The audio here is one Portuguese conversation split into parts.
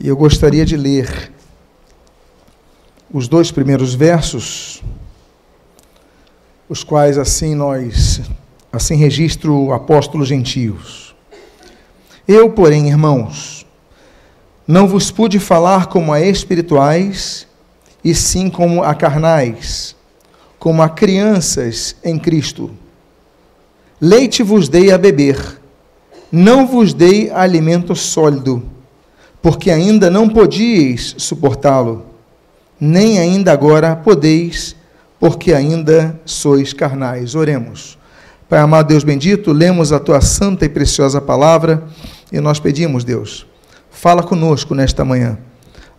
E eu gostaria de ler os dois primeiros versos, os quais assim nós assim registra o apóstolo gentios. Eu, porém, irmãos, não vos pude falar como a espirituais, e sim como a carnais, como a crianças em Cristo. Leite vos dei a beber, não vos dei alimento sólido porque ainda não podíeis suportá-lo, nem ainda agora podeis, porque ainda sois carnais. Oremos. Pai amado Deus bendito, lemos a tua santa e preciosa palavra e nós pedimos, Deus, fala conosco nesta manhã,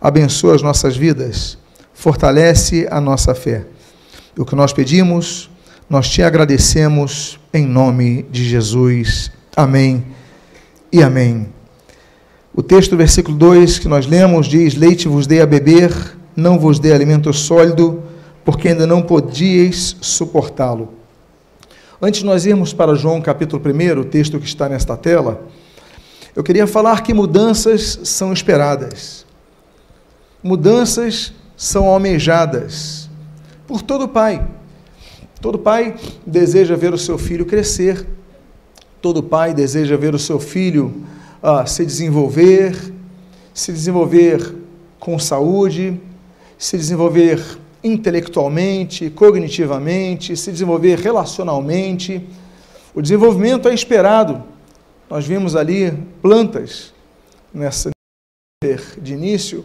abençoa as nossas vidas, fortalece a nossa fé. O que nós pedimos, nós te agradecemos em nome de Jesus. Amém e amém. O texto, versículo 2 que nós lemos, diz: Leite vos dei a beber, não vos dei alimento sólido, porque ainda não podíeis suportá-lo. Antes de nós irmos para João capítulo 1, o texto que está nesta tela, eu queria falar que mudanças são esperadas. Mudanças são almejadas por todo pai. Todo pai deseja ver o seu filho crescer. Todo pai deseja ver o seu filho a se desenvolver, se desenvolver com saúde, se desenvolver intelectualmente, cognitivamente, se desenvolver relacionalmente. O desenvolvimento é esperado. Nós vimos ali plantas nessa de início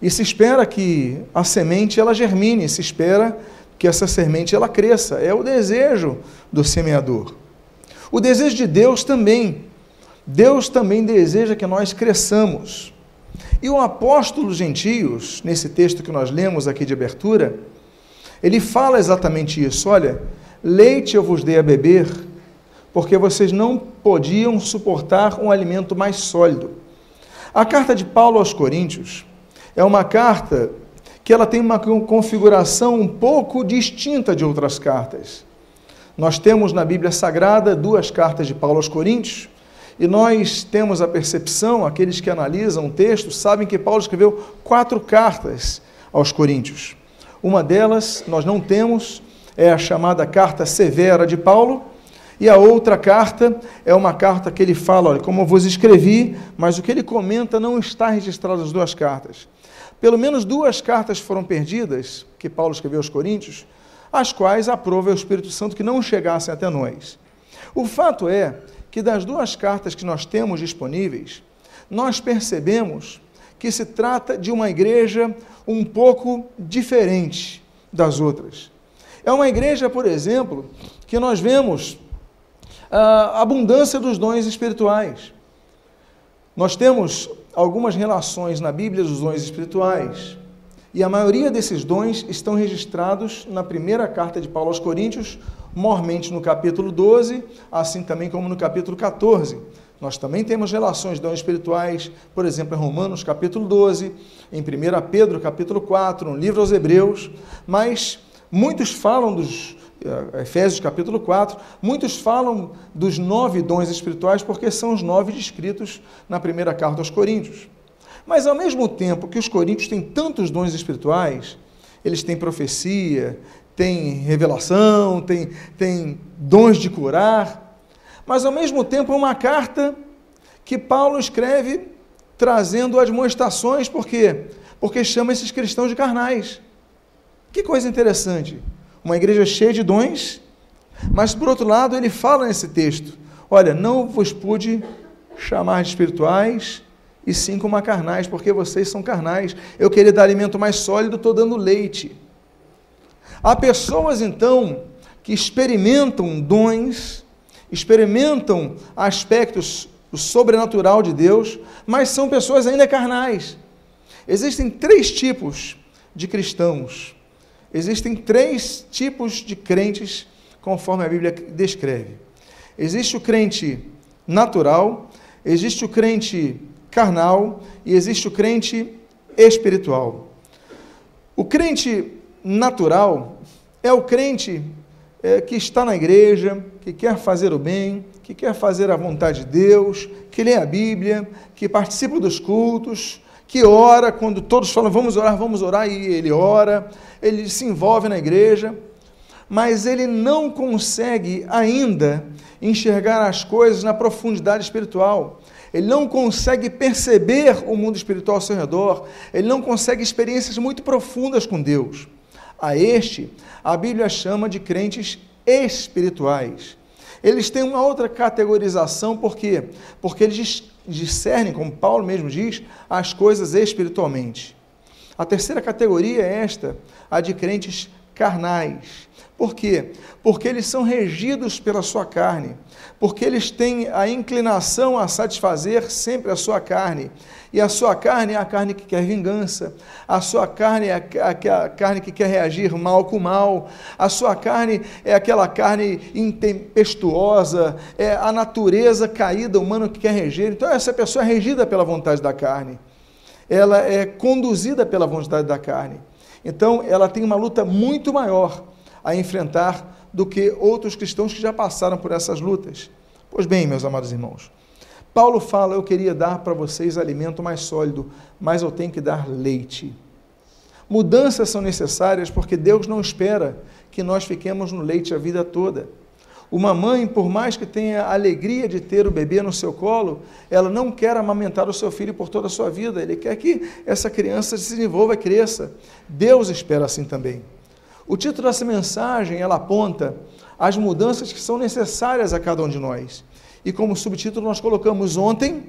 e se espera que a semente ela germine, se espera que essa semente ela cresça. É o desejo do semeador. O desejo de Deus também Deus também deseja que nós cresçamos. E o apóstolo gentios, nesse texto que nós lemos aqui de abertura, ele fala exatamente isso: olha, leite eu vos dei a beber, porque vocês não podiam suportar um alimento mais sólido. A carta de Paulo aos Coríntios é uma carta que ela tem uma configuração um pouco distinta de outras cartas. Nós temos na Bíblia Sagrada duas cartas de Paulo aos Coríntios, e nós temos a percepção, aqueles que analisam o texto, sabem que Paulo escreveu quatro cartas aos Coríntios. Uma delas nós não temos, é a chamada carta severa de Paulo, e a outra carta é uma carta que ele fala, olha, como eu vos escrevi, mas o que ele comenta não está registrado nas duas cartas. Pelo menos duas cartas foram perdidas, que Paulo escreveu aos Coríntios, as quais aprova o Espírito Santo que não chegassem até nós. O fato é que das duas cartas que nós temos disponíveis, nós percebemos que se trata de uma igreja um pouco diferente das outras. É uma igreja, por exemplo, que nós vemos a abundância dos dons espirituais. Nós temos algumas relações na Bíblia dos dons espirituais. E a maioria desses dons estão registrados na primeira carta de Paulo aos Coríntios, mormente no capítulo 12, assim também como no capítulo 14. Nós também temos relações dons espirituais, por exemplo, em Romanos capítulo 12, em 1 Pedro capítulo 4, no livro aos Hebreus, mas muitos falam dos eh, Efésios capítulo 4, muitos falam dos nove dons espirituais porque são os nove descritos na primeira carta aos Coríntios. Mas ao mesmo tempo que os coríntios têm tantos dons espirituais, eles têm profecia, têm revelação, têm, têm dons de curar, mas ao mesmo tempo é uma carta que Paulo escreve trazendo admoestações, por quê? Porque chama esses cristãos de carnais. Que coisa interessante. Uma igreja cheia de dons, mas por outro lado ele fala nesse texto: olha, não vos pude chamar de espirituais, e sim como carnais, porque vocês são carnais. Eu queria dar alimento mais sólido, estou dando leite. Há pessoas, então, que experimentam dons, experimentam aspectos do sobrenatural de Deus, mas são pessoas ainda carnais. Existem três tipos de cristãos. Existem três tipos de crentes, conforme a Bíblia descreve. Existe o crente natural, existe o crente carnal e existe o crente espiritual. O crente natural é o crente é, que está na igreja, que quer fazer o bem, que quer fazer a vontade de Deus, que lê a Bíblia, que participa dos cultos, que ora quando todos falam vamos orar, vamos orar, e ele ora, ele se envolve na igreja, mas ele não consegue ainda enxergar as coisas na profundidade espiritual. Ele não consegue perceber o mundo espiritual ao seu redor, ele não consegue experiências muito profundas com Deus. A este, a Bíblia chama de crentes espirituais. Eles têm uma outra categorização, por quê? Porque eles discernem, como Paulo mesmo diz, as coisas espiritualmente. A terceira categoria é esta, a de crentes carnais. Por quê? Porque eles são regidos pela sua carne, porque eles têm a inclinação a satisfazer sempre a sua carne. E a sua carne é a carne que quer vingança, a sua carne é a, carne que quer reagir mal com mal, a sua carne é aquela carne intempestuosa, é a natureza caída humana que quer reger. Então, essa pessoa é regida pela vontade da carne, ela é conduzida pela vontade da carne. Então, ela tem uma luta muito maior a enfrentar do que outros cristãos que já passaram por essas lutas. Pois bem, meus amados irmãos, Paulo fala: Eu queria dar para vocês alimento mais sólido, mas eu tenho que dar leite. Mudanças são necessárias porque Deus não espera que nós fiquemos no leite a vida toda. Uma mãe, por mais que tenha a alegria de ter o bebê no seu colo, ela não quer amamentar o seu filho por toda a sua vida. Ele quer que essa criança se desenvolva e cresça. Deus espera assim também. O título dessa mensagem, ela aponta as mudanças que são necessárias a cada um de nós. E como subtítulo nós colocamos ontem,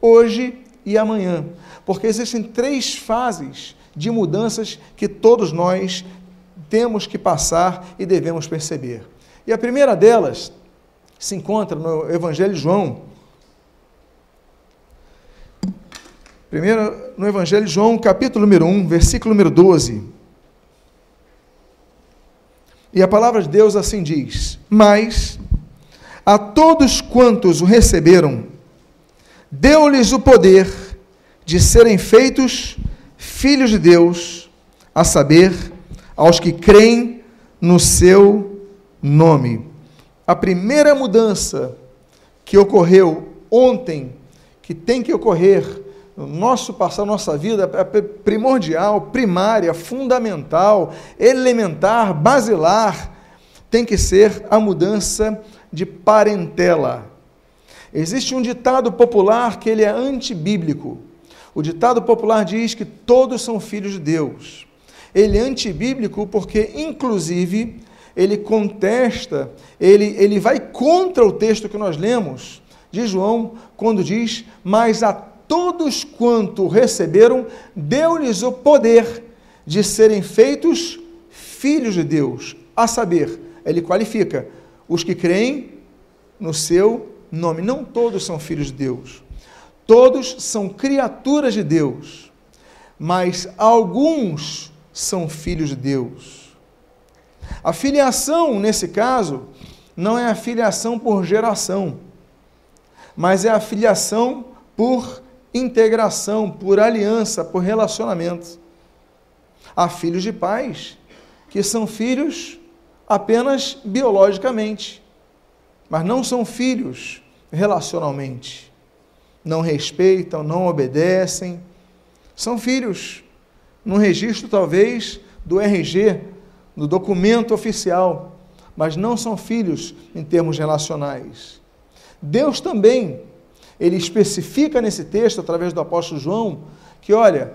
hoje e amanhã, porque existem três fases de mudanças que todos nós temos que passar e devemos perceber. E a primeira delas se encontra no Evangelho de João. Primeiro, no Evangelho de João, capítulo número 1, versículo número 12. E a palavra de Deus assim diz: Mas a todos quantos o receberam, deu-lhes o poder de serem feitos filhos de Deus, a saber, aos que creem no seu nome. A primeira mudança que ocorreu ontem, que tem que ocorrer nosso passar, nossa vida, é primordial, primária, fundamental, elementar, basilar, tem que ser a mudança de parentela. Existe um ditado popular que ele é antibíblico. O ditado popular diz que todos são filhos de Deus. Ele é antibíblico porque, inclusive, ele contesta, ele, ele vai contra o texto que nós lemos de João, quando diz: Mas a todos quanto receberam, deu-lhes o poder de serem feitos filhos de Deus. A saber, ele qualifica os que creem no seu nome. Não todos são filhos de Deus. Todos são criaturas de Deus. Mas alguns são filhos de Deus. A filiação, nesse caso, não é a filiação por geração, mas é a filiação por integração, por aliança, por relacionamento. Há filhos de pais que são filhos apenas biologicamente, mas não são filhos relacionalmente. Não respeitam, não obedecem. São filhos no registro, talvez, do RG, no documento oficial, mas não são filhos em termos relacionais. Deus também ele especifica nesse texto, através do apóstolo João, que olha,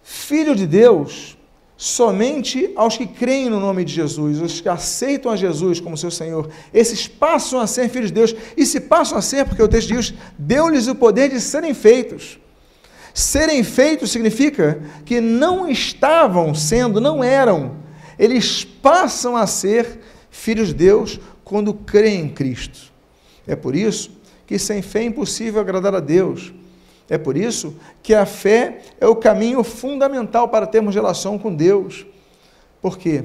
filho de Deus, somente aos que creem no nome de Jesus, os que aceitam a Jesus como seu Senhor, esses passam a ser filhos de Deus, e se passam a ser, porque o texto diz, deu-lhes o poder de serem feitos. Serem feitos significa que não estavam sendo, não eram, eles passam a ser filhos de Deus quando creem em Cristo. É por isso que sem fé é impossível agradar a Deus. É por isso que a fé é o caminho fundamental para termos relação com Deus. Por quê?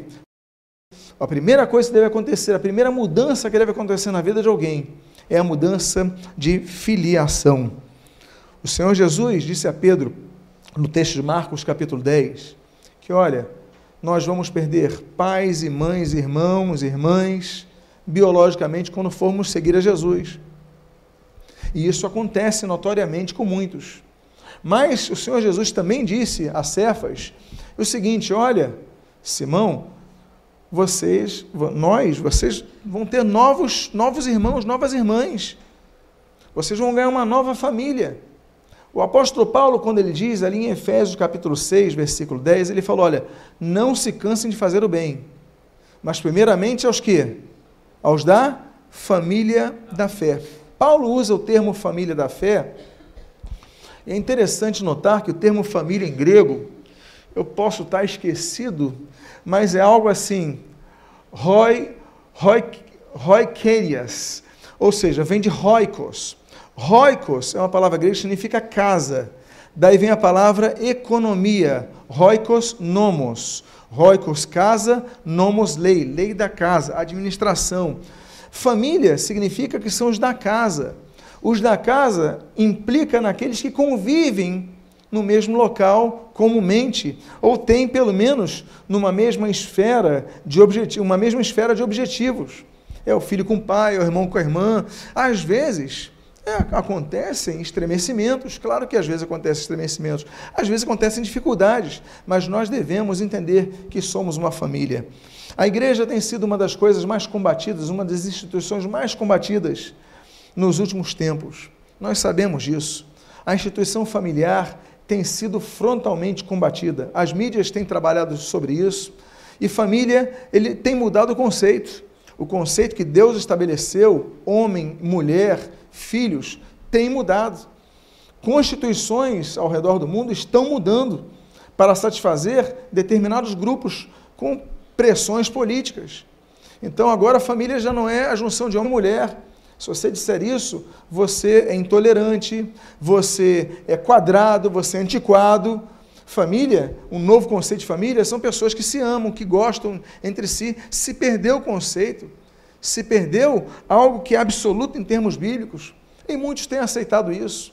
A primeira coisa que deve acontecer, a primeira mudança que deve acontecer na vida de alguém é a mudança de filiação. O Senhor Jesus disse a Pedro, no texto de Marcos, capítulo 10, que olha, nós vamos perder pais e mães, irmãos, irmãs, biologicamente, quando formos seguir a Jesus. E isso acontece notoriamente com muitos. Mas o Senhor Jesus também disse a Cefas o seguinte: olha, Simão, vocês, nós, vocês vão ter novos, novos irmãos, novas irmãs. Vocês vão ganhar uma nova família. O apóstolo Paulo, quando ele diz ali em Efésios capítulo 6, versículo 10, ele falou: olha, não se cansem de fazer o bem, mas primeiramente aos que? Aos da família da fé. Paulo usa o termo família da fé. É interessante notar que o termo família em grego, eu posso estar esquecido, mas é algo assim, roi, roi, roikerias, ou seja, vem de roikos. Roikos é uma palavra grega que significa casa. Daí vem a palavra economia, roikos nomos. Roikos casa, nomos lei, lei da casa, administração. Família significa que são os da casa. Os da casa implica naqueles que convivem no mesmo local comumente, ou têm pelo menos numa mesma esfera de objetivos, uma mesma esfera de objetivos. É o filho com o pai, é o irmão com a irmã. Às vezes, é, acontecem estremecimentos, claro que às vezes acontecem estremecimentos, às vezes acontecem dificuldades, mas nós devemos entender que somos uma família. A igreja tem sido uma das coisas mais combatidas, uma das instituições mais combatidas nos últimos tempos. Nós sabemos disso. A instituição familiar tem sido frontalmente combatida. As mídias têm trabalhado sobre isso. E família, ele tem mudado o conceito. O conceito que Deus estabeleceu, homem, mulher, filhos, tem mudado. Constituições ao redor do mundo estão mudando para satisfazer determinados grupos com pressões políticas. Então agora a família já não é a junção de homem e mulher. Se você disser isso, você é intolerante, você é quadrado, você é antiquado. Família, um novo conceito de família, são pessoas que se amam, que gostam entre si. Se perdeu o conceito se perdeu algo que é absoluto em termos bíblicos. E muitos têm aceitado isso.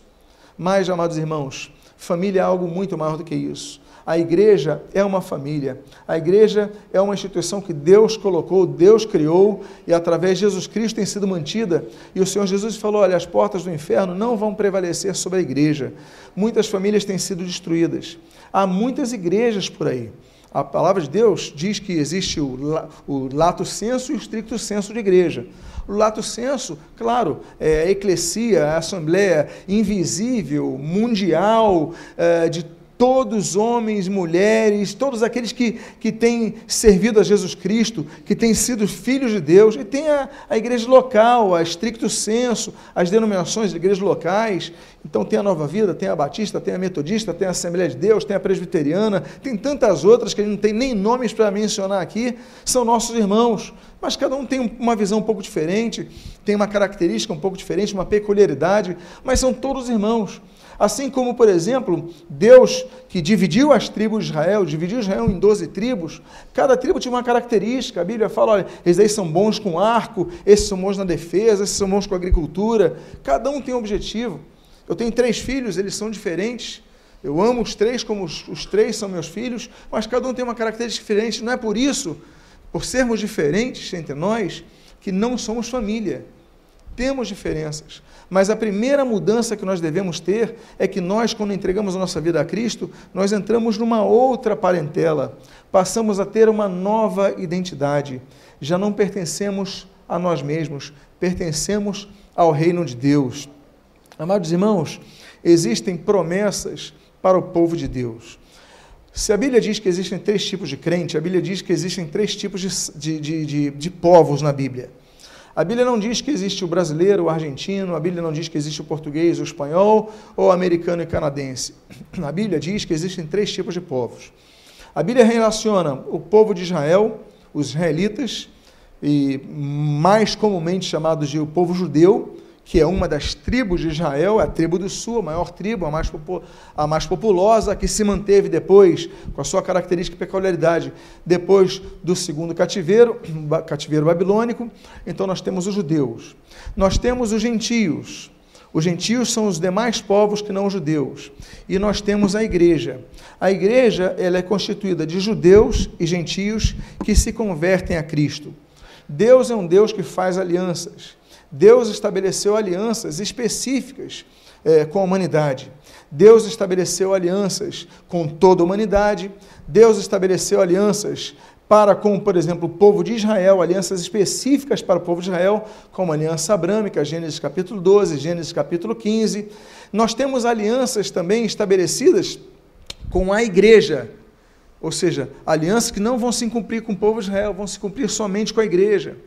Mas, amados irmãos, família é algo muito maior do que isso. A igreja é uma família. A igreja é uma instituição que Deus colocou, Deus criou e através de Jesus Cristo tem sido mantida. E o Senhor Jesus falou: olha, as portas do inferno não vão prevalecer sobre a igreja. Muitas famílias têm sido destruídas. Há muitas igrejas por aí. A palavra de Deus diz que existe o, o lato senso e o estricto senso de igreja. O lato senso, claro, é a eclesia, a assembleia invisível, mundial, é, de todos homens, mulheres, todos aqueles que, que têm servido a Jesus Cristo, que têm sido filhos de Deus, e tem a, a igreja local, a estricto senso, as denominações de igrejas locais. Então tem a Nova Vida, tem a Batista, tem a Metodista, tem a Assembleia de Deus, tem a Presbiteriana, tem tantas outras que a gente não tem nem nomes para mencionar aqui, são nossos irmãos, mas cada um tem uma visão um pouco diferente, tem uma característica um pouco diferente, uma peculiaridade, mas são todos irmãos. Assim como, por exemplo, Deus que dividiu as tribos de Israel, dividiu Israel em 12 tribos, cada tribo tinha uma característica. A Bíblia fala: olha, esses aí são bons com arco, esses são bons na defesa, esses são bons com agricultura. Cada um tem um objetivo. Eu tenho três filhos, eles são diferentes. Eu amo os três como os, os três são meus filhos, mas cada um tem uma característica diferente. Não é por isso, por sermos diferentes entre nós, que não somos família. Temos diferenças. Mas a primeira mudança que nós devemos ter é que nós, quando entregamos a nossa vida a Cristo, nós entramos numa outra parentela, passamos a ter uma nova identidade. Já não pertencemos a nós mesmos, pertencemos ao reino de Deus. Amados irmãos, existem promessas para o povo de Deus. Se a Bíblia diz que existem três tipos de crente, a Bíblia diz que existem três tipos de, de, de, de povos na Bíblia. A Bíblia não diz que existe o brasileiro, o argentino, a Bíblia não diz que existe o português, o espanhol ou o americano e canadense. A Bíblia diz que existem três tipos de povos. A Bíblia relaciona o povo de Israel, os israelitas, e mais comumente chamados de o povo judeu, que é uma das tribos de Israel, a tribo do sul, a maior tribo, a mais, a mais populosa, que se manteve depois, com a sua característica e peculiaridade, depois do segundo cativeiro, cativeiro babilônico. Então nós temos os judeus. Nós temos os gentios. Os gentios são os demais povos que não os judeus. E nós temos a igreja. A igreja ela é constituída de judeus e gentios que se convertem a Cristo. Deus é um Deus que faz alianças. Deus estabeleceu alianças específicas é, com a humanidade. Deus estabeleceu alianças com toda a humanidade, Deus estabeleceu alianças para com, por exemplo, o povo de Israel, alianças específicas para o povo de Israel, como a aliança abrâmica, Gênesis capítulo 12, Gênesis capítulo 15. Nós temos alianças também estabelecidas com a igreja, ou seja, alianças que não vão se cumprir com o povo de Israel, vão se cumprir somente com a igreja.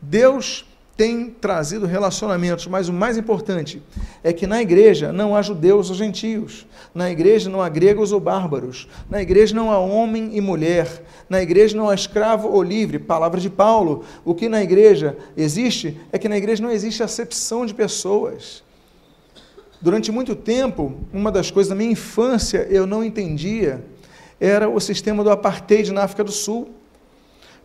Deus tem trazido relacionamentos, mas o mais importante é que na igreja não há judeus ou gentios, na igreja não há gregos ou bárbaros, na igreja não há homem e mulher, na igreja não há escravo ou livre, palavra de Paulo. O que na igreja existe é que na igreja não existe acepção de pessoas. Durante muito tempo, uma das coisas da minha infância eu não entendia era o sistema do apartheid na África do Sul.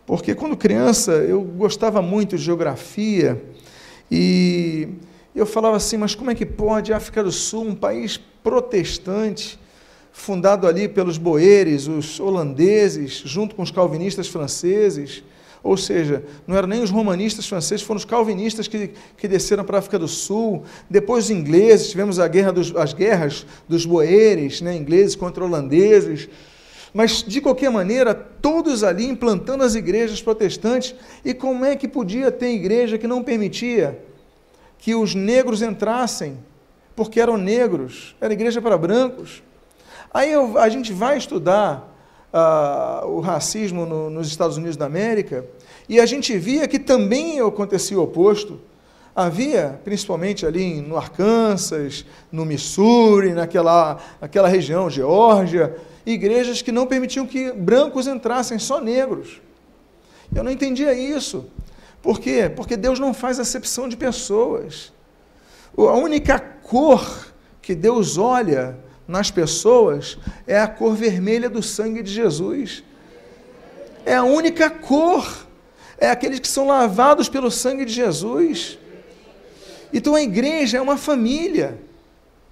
Porque quando criança eu gostava muito de geografia e eu falava assim, mas como é que pode a África do Sul, um país protestante, fundado ali pelos boeres, os holandeses, junto com os calvinistas franceses, ou seja, não eram nem os romanistas franceses, foram os calvinistas que, que desceram para a África do Sul. Depois os ingleses, tivemos a guerra dos, as guerras dos boeres, né, ingleses contra holandeses. Mas, de qualquer maneira, todos ali implantando as igrejas protestantes. E como é que podia ter igreja que não permitia que os negros entrassem? Porque eram negros, era igreja para brancos. Aí eu, a gente vai estudar uh, o racismo no, nos Estados Unidos da América e a gente via que também acontecia o oposto. Havia, principalmente ali no Arkansas, no Missouri, naquela, naquela região, Geórgia, igrejas que não permitiam que brancos entrassem, só negros. Eu não entendia isso. Por quê? Porque Deus não faz acepção de pessoas. A única cor que Deus olha nas pessoas é a cor vermelha do sangue de Jesus. É a única cor. É aqueles que são lavados pelo sangue de Jesus. Então a igreja é uma família.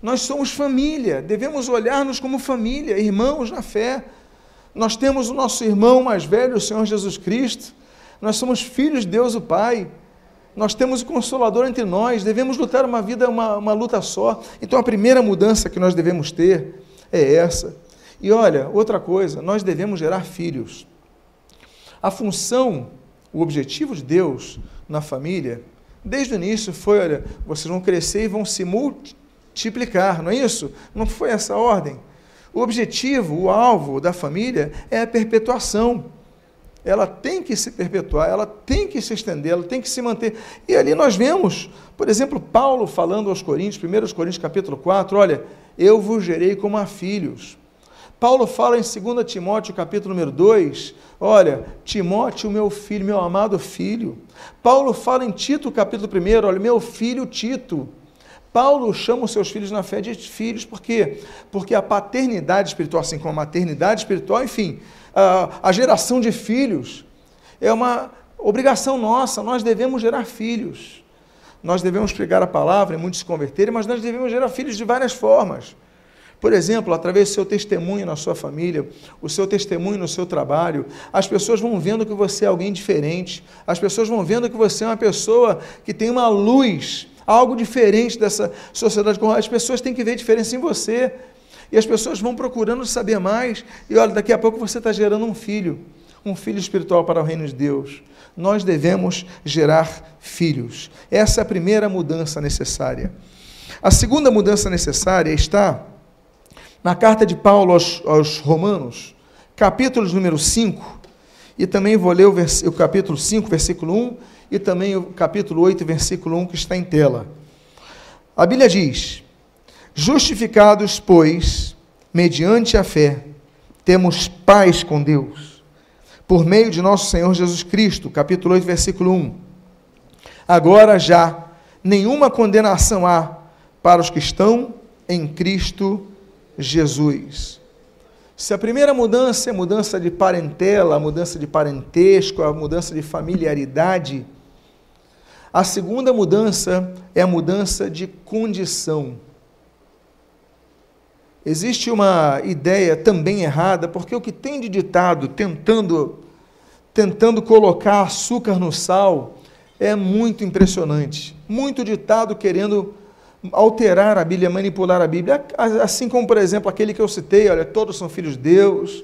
Nós somos família, devemos olhar-nos como família, irmãos na fé. Nós temos o nosso irmão mais velho, o Senhor Jesus Cristo. Nós somos filhos de Deus o Pai. Nós temos o Consolador entre nós. Devemos lutar uma vida, uma, uma luta só. Então a primeira mudança que nós devemos ter é essa. E olha, outra coisa, nós devemos gerar filhos. A função, o objetivo de Deus na família, desde o início foi: olha, vocês vão crescer e vão se multiplicar multiplicar, não é isso? Não foi essa a ordem. O objetivo, o alvo da família é a perpetuação. Ela tem que se perpetuar, ela tem que se estender, ela tem que se manter. E ali nós vemos, por exemplo, Paulo falando aos Coríntios, 1 Coríntios capítulo 4, olha, eu vos gerei como a filhos. Paulo fala em 2 Timóteo capítulo número 2, olha, Timóteo, meu filho, meu amado filho. Paulo fala em Tito capítulo 1, olha, meu filho Tito. Paulo chama os seus filhos na fé de filhos, por quê? Porque a paternidade espiritual, assim como a maternidade espiritual, enfim, a, a geração de filhos é uma obrigação nossa, nós devemos gerar filhos. Nós devemos pregar a palavra e muitos se converterem, mas nós devemos gerar filhos de várias formas. Por exemplo, através do seu testemunho na sua família, o seu testemunho no seu trabalho, as pessoas vão vendo que você é alguém diferente, as pessoas vão vendo que você é uma pessoa que tem uma luz algo diferente dessa sociedade as pessoas têm que ver diferença em você. E as pessoas vão procurando saber mais. E olha, daqui a pouco você está gerando um filho, um filho espiritual para o reino de Deus. Nós devemos gerar filhos. Essa é a primeira mudança necessária. A segunda mudança necessária está na carta de Paulo aos, aos Romanos, capítulo número 5, e também vou ler o, o capítulo 5, versículo 1 e também o capítulo 8, versículo 1, que está em tela. A Bíblia diz: Justificados, pois, mediante a fé, temos paz com Deus, por meio de nosso Senhor Jesus Cristo, capítulo 8, versículo 1. Agora já nenhuma condenação há para os que estão em Cristo Jesus. Se a primeira mudança é mudança de parentela, a mudança de parentesco, a mudança de familiaridade, a segunda mudança é a mudança de condição. Existe uma ideia também errada, porque o que tem de ditado tentando tentando colocar açúcar no sal é muito impressionante. Muito ditado querendo alterar a Bíblia, manipular a Bíblia, assim como, por exemplo, aquele que eu citei, olha, todos são filhos de Deus,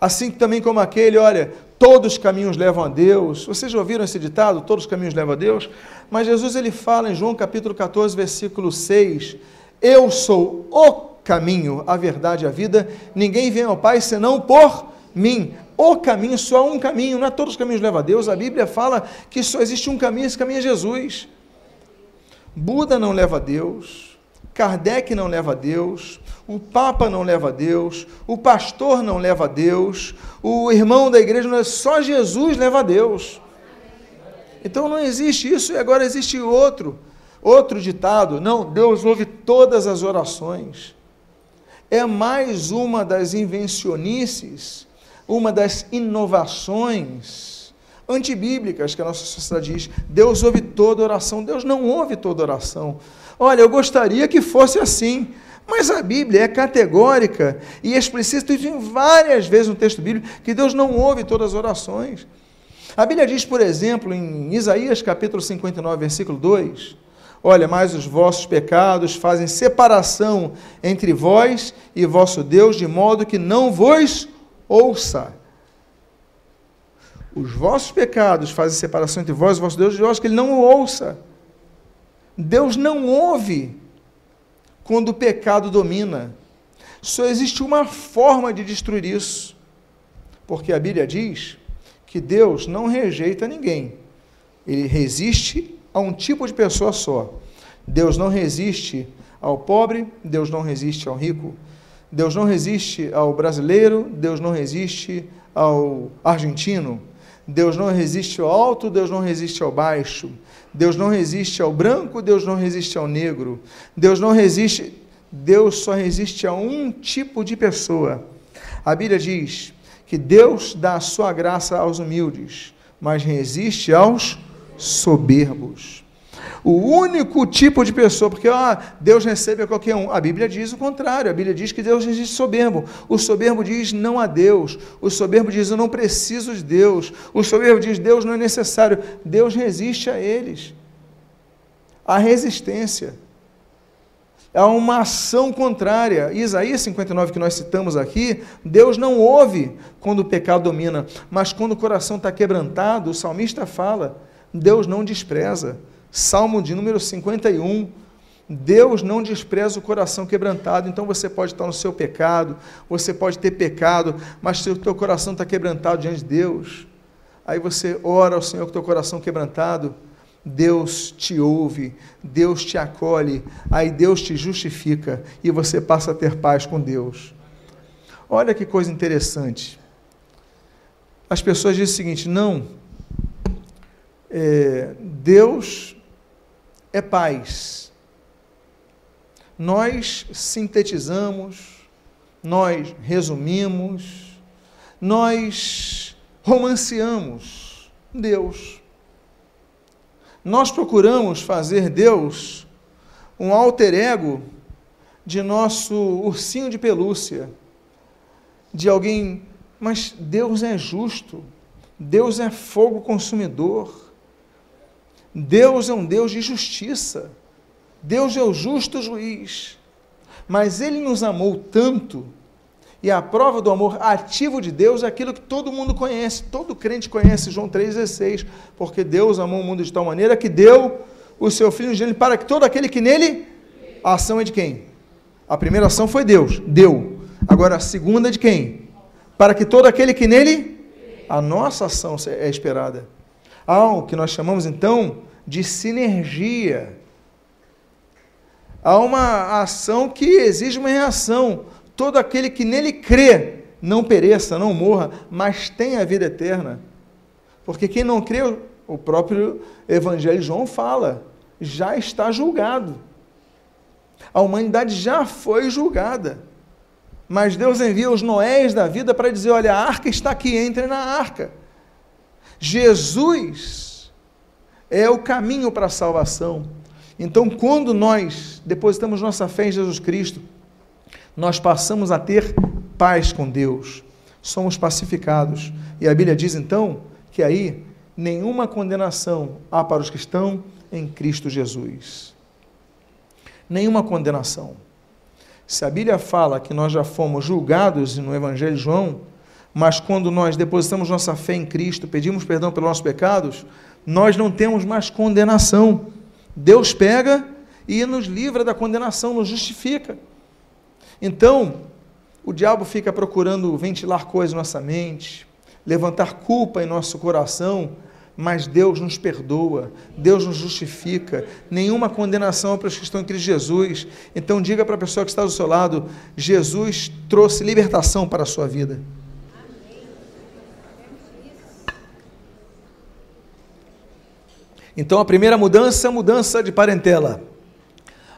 assim também como aquele, olha, todos os caminhos levam a Deus. Vocês já ouviram esse ditado? Todos os caminhos levam a Deus? Mas Jesus ele fala em João capítulo 14, versículo 6, eu sou o caminho, a verdade e a vida, ninguém vem ao Pai senão por mim. O caminho, só um caminho, não é todos os caminhos levam a Deus. A Bíblia fala que só existe um caminho, esse caminho é Jesus. Buda não leva a Deus, Kardec não leva a Deus, o Papa não leva a Deus, o pastor não leva a Deus, o irmão da igreja não é só Jesus leva a Deus. Então não existe isso e agora existe outro, outro ditado. Não, Deus ouve todas as orações. É mais uma das invencionices, uma das inovações antibíblicas que a nossa sociedade diz. Deus ouve toda oração. Deus não ouve toda oração. Olha, eu gostaria que fosse assim. Mas a Bíblia é categórica e explícita várias vezes no texto bíblico que Deus não ouve todas as orações. A Bíblia diz, por exemplo, em Isaías capítulo 59, versículo 2: Olha, mas os vossos pecados fazem separação entre vós e vosso Deus, de modo que não vos ouça os vossos pecados fazem separação entre vós e vosso Deus, eu acho que ele não o ouça. Deus não ouve quando o pecado domina. Só existe uma forma de destruir isso. Porque a Bíblia diz que Deus não rejeita ninguém. Ele resiste a um tipo de pessoa só. Deus não resiste ao pobre, Deus não resiste ao rico. Deus não resiste ao brasileiro, Deus não resiste ao argentino. Deus não resiste ao alto, Deus não resiste ao baixo. Deus não resiste ao branco, Deus não resiste ao negro. Deus não resiste, Deus só resiste a um tipo de pessoa. A Bíblia diz que Deus dá a sua graça aos humildes, mas resiste aos soberbos. O único tipo de pessoa, porque ah, Deus recebe a qualquer um. A Bíblia diz o contrário. A Bíblia diz que Deus resiste soberbo. O soberbo diz não a Deus. O soberbo diz eu não preciso de Deus. O soberbo diz Deus não é necessário. Deus resiste a eles. A resistência é uma ação contrária. Isaías 59, que nós citamos aqui, Deus não ouve quando o pecado domina, mas quando o coração está quebrantado, o salmista fala, Deus não despreza. Salmo de número 51. Deus não despreza o coração quebrantado, então você pode estar no seu pecado, você pode ter pecado, mas se o teu coração está quebrantado diante de Deus, aí você ora ao Senhor com o teu coração quebrantado, Deus te ouve, Deus te acolhe, aí Deus te justifica e você passa a ter paz com Deus. Olha que coisa interessante. As pessoas dizem o seguinte: não, é, Deus é paz. Nós sintetizamos, nós resumimos, nós romanceamos Deus. Nós procuramos fazer Deus um alter ego de nosso ursinho de pelúcia, de alguém, mas Deus é justo, Deus é fogo consumidor. Deus é um Deus de justiça. Deus é o justo juiz. Mas ele nos amou tanto, e a prova do amor ativo de Deus é aquilo que todo mundo conhece, todo crente conhece, João 3,16, porque Deus amou o mundo de tal maneira que deu o seu Filho gênero para que todo aquele que nele, a ação é de quem? A primeira ação foi Deus, deu. Agora a segunda é de quem? Para que todo aquele que nele, a nossa ação é esperada há o que nós chamamos então de sinergia. Há uma ação que exige uma reação. Todo aquele que nele crê, não pereça, não morra, mas tenha a vida eterna. Porque quem não crê, o próprio Evangelho João fala, já está julgado. A humanidade já foi julgada. Mas Deus envia os Noés da vida para dizer: olha, a arca está aqui, entre na arca. Jesus é o caminho para a salvação. Então, quando nós depositamos nossa fé em Jesus Cristo, nós passamos a ter paz com Deus. Somos pacificados. E a Bíblia diz então que aí nenhuma condenação há para os que estão em Cristo Jesus. nenhuma condenação. Se a Bíblia fala que nós já fomos julgados no Evangelho de João, mas quando nós depositamos nossa fé em Cristo, pedimos perdão pelos nossos pecados, nós não temos mais condenação. Deus pega e nos livra da condenação, nos justifica. Então, o diabo fica procurando ventilar coisas na nossa mente, levantar culpa em nosso coração, mas Deus nos perdoa, Deus nos justifica, nenhuma condenação para os que estão em Cristo Jesus. Então diga para a pessoa que está do seu lado: Jesus trouxe libertação para a sua vida. Então a primeira mudança, a mudança de parentela.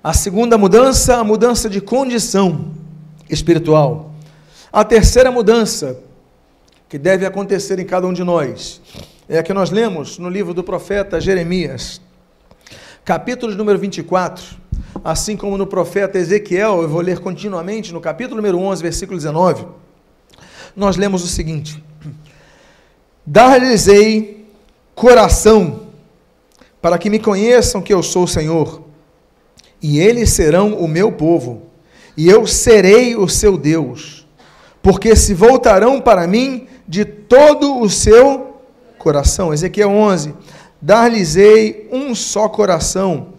A segunda mudança, a mudança de condição espiritual. A terceira mudança que deve acontecer em cada um de nós é a que nós lemos no livro do profeta Jeremias, capítulo número 24, assim como no profeta Ezequiel, eu vou ler continuamente no capítulo número 11, versículo 19. Nós lemos o seguinte: Dar-lhes-ei coração para que me conheçam que eu sou o Senhor, e eles serão o meu povo, e eu serei o seu Deus, porque se voltarão para mim de todo o seu coração. Ezequiel 11: Dar-lhes-ei um só coração,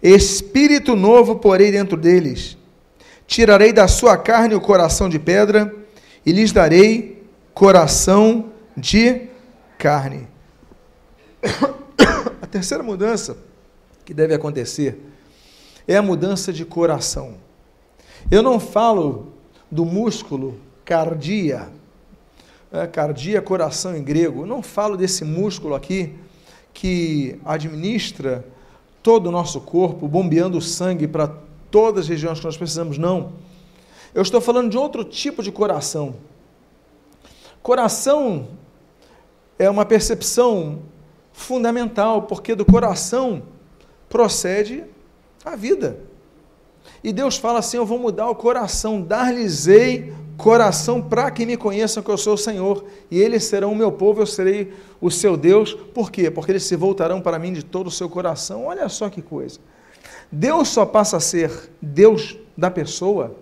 espírito novo porei dentro deles. Tirarei da sua carne o coração de pedra, e lhes darei coração de carne. Terceira mudança que deve acontecer é a mudança de coração. Eu não falo do músculo cardia, é, cardia, coração em grego. não falo desse músculo aqui que administra todo o nosso corpo, bombeando sangue para todas as regiões que nós precisamos, não. Eu estou falando de outro tipo de coração. Coração é uma percepção fundamental, porque do coração procede a vida. E Deus fala assim: Eu vou mudar o coração, dar-lhes-ei coração para que me conheçam que eu sou o Senhor, e eles serão o meu povo, eu serei o seu Deus. Por quê? Porque eles se voltarão para mim de todo o seu coração. Olha só que coisa. Deus só passa a ser Deus da pessoa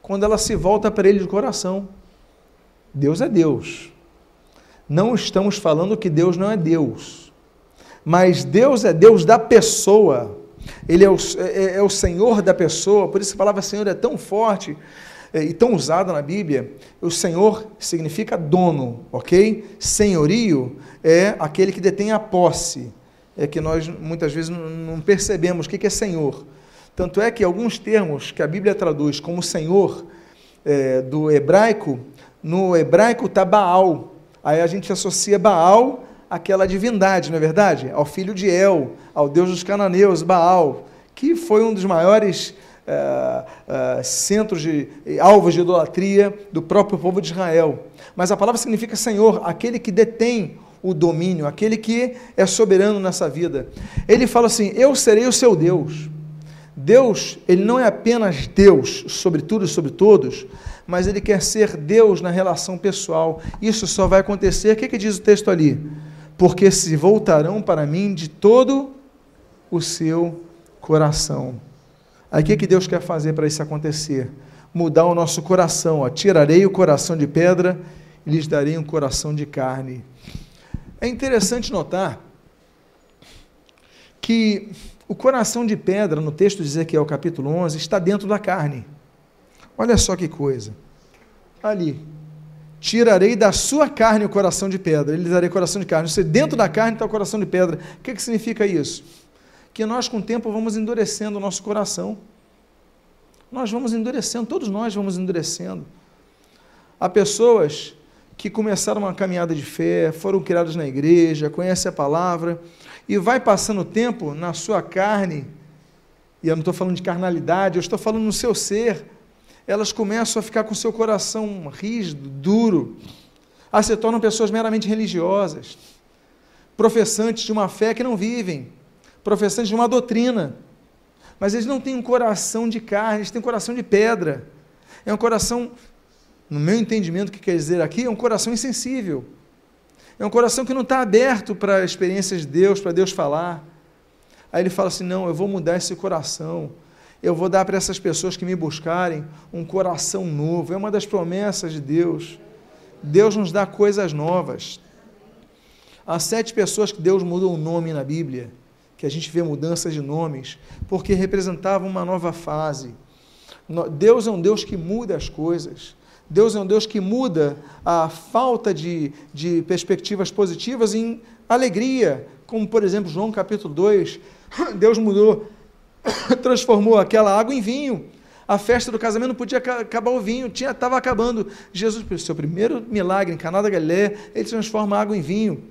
quando ela se volta para ele de coração. Deus é Deus. Não estamos falando que Deus não é Deus, mas Deus é Deus da pessoa. Ele é o, é, é o Senhor da pessoa, por isso a palavra Senhor é tão forte é, e tão usada na Bíblia. O Senhor significa dono, ok? Senhorio é aquele que detém a posse. É que nós muitas vezes não percebemos o que é Senhor. Tanto é que alguns termos que a Bíblia traduz como Senhor é, do hebraico, no hebraico está Baal, Aí a gente associa Baal àquela divindade, não é verdade? Ao filho de El, ao deus dos cananeus, Baal, que foi um dos maiores é, é, centros de alvos de idolatria do próprio povo de Israel. Mas a palavra significa Senhor, aquele que detém o domínio, aquele que é soberano nessa vida. Ele fala assim: Eu serei o seu Deus. Deus, ele não é apenas Deus sobre tudo e sobre todos, mas ele quer ser Deus na relação pessoal. Isso só vai acontecer, o que, que diz o texto ali? Porque se voltarão para mim de todo o seu coração. Aí o que, que Deus quer fazer para isso acontecer? Mudar o nosso coração. Ó. Tirarei o coração de pedra e lhes darei um coração de carne. É interessante notar que o coração de pedra, no texto de Ezequiel capítulo 11, está dentro da carne. Olha só que coisa. Ali. Tirarei da sua carne o coração de pedra, ele darei coração de carne. Você dentro da carne está o coração de pedra. O que, que significa isso? Que nós, com o tempo, vamos endurecendo o nosso coração. Nós vamos endurecendo, todos nós vamos endurecendo. Há pessoas que começaram uma caminhada de fé, foram criadas na igreja, conhecem a palavra, e vai passando o tempo na sua carne, e eu não estou falando de carnalidade, eu estou falando no seu ser, elas começam a ficar com seu coração rígido, duro, ah, se tornam pessoas meramente religiosas, professantes de uma fé que não vivem, professantes de uma doutrina, mas eles não têm um coração de carne, eles têm um coração de pedra. É um coração, no meu entendimento, o que quer dizer aqui, é um coração insensível. É um coração que não está aberto para experiências de Deus, para Deus falar. Aí ele fala assim: não, eu vou mudar esse coração Eu vou dar para essas pessoas que me buscarem um coração novo. É uma das promessas de Deus. Deus nos dá coisas novas. Há sete pessoas que Deus mudou o nome na Bíblia, que a gente vê mudanças de nomes, porque representavam uma nova fase. Deus é um Deus que muda as coisas. Deus é um Deus que muda a falta de, de perspectivas positivas em alegria, como por exemplo João capítulo 2, Deus mudou, transformou aquela água em vinho. A festa do casamento não podia acabar o vinho, tinha estava acabando. Jesus, pelo seu primeiro milagre em Caná da Galiléia, ele transforma a água em vinho.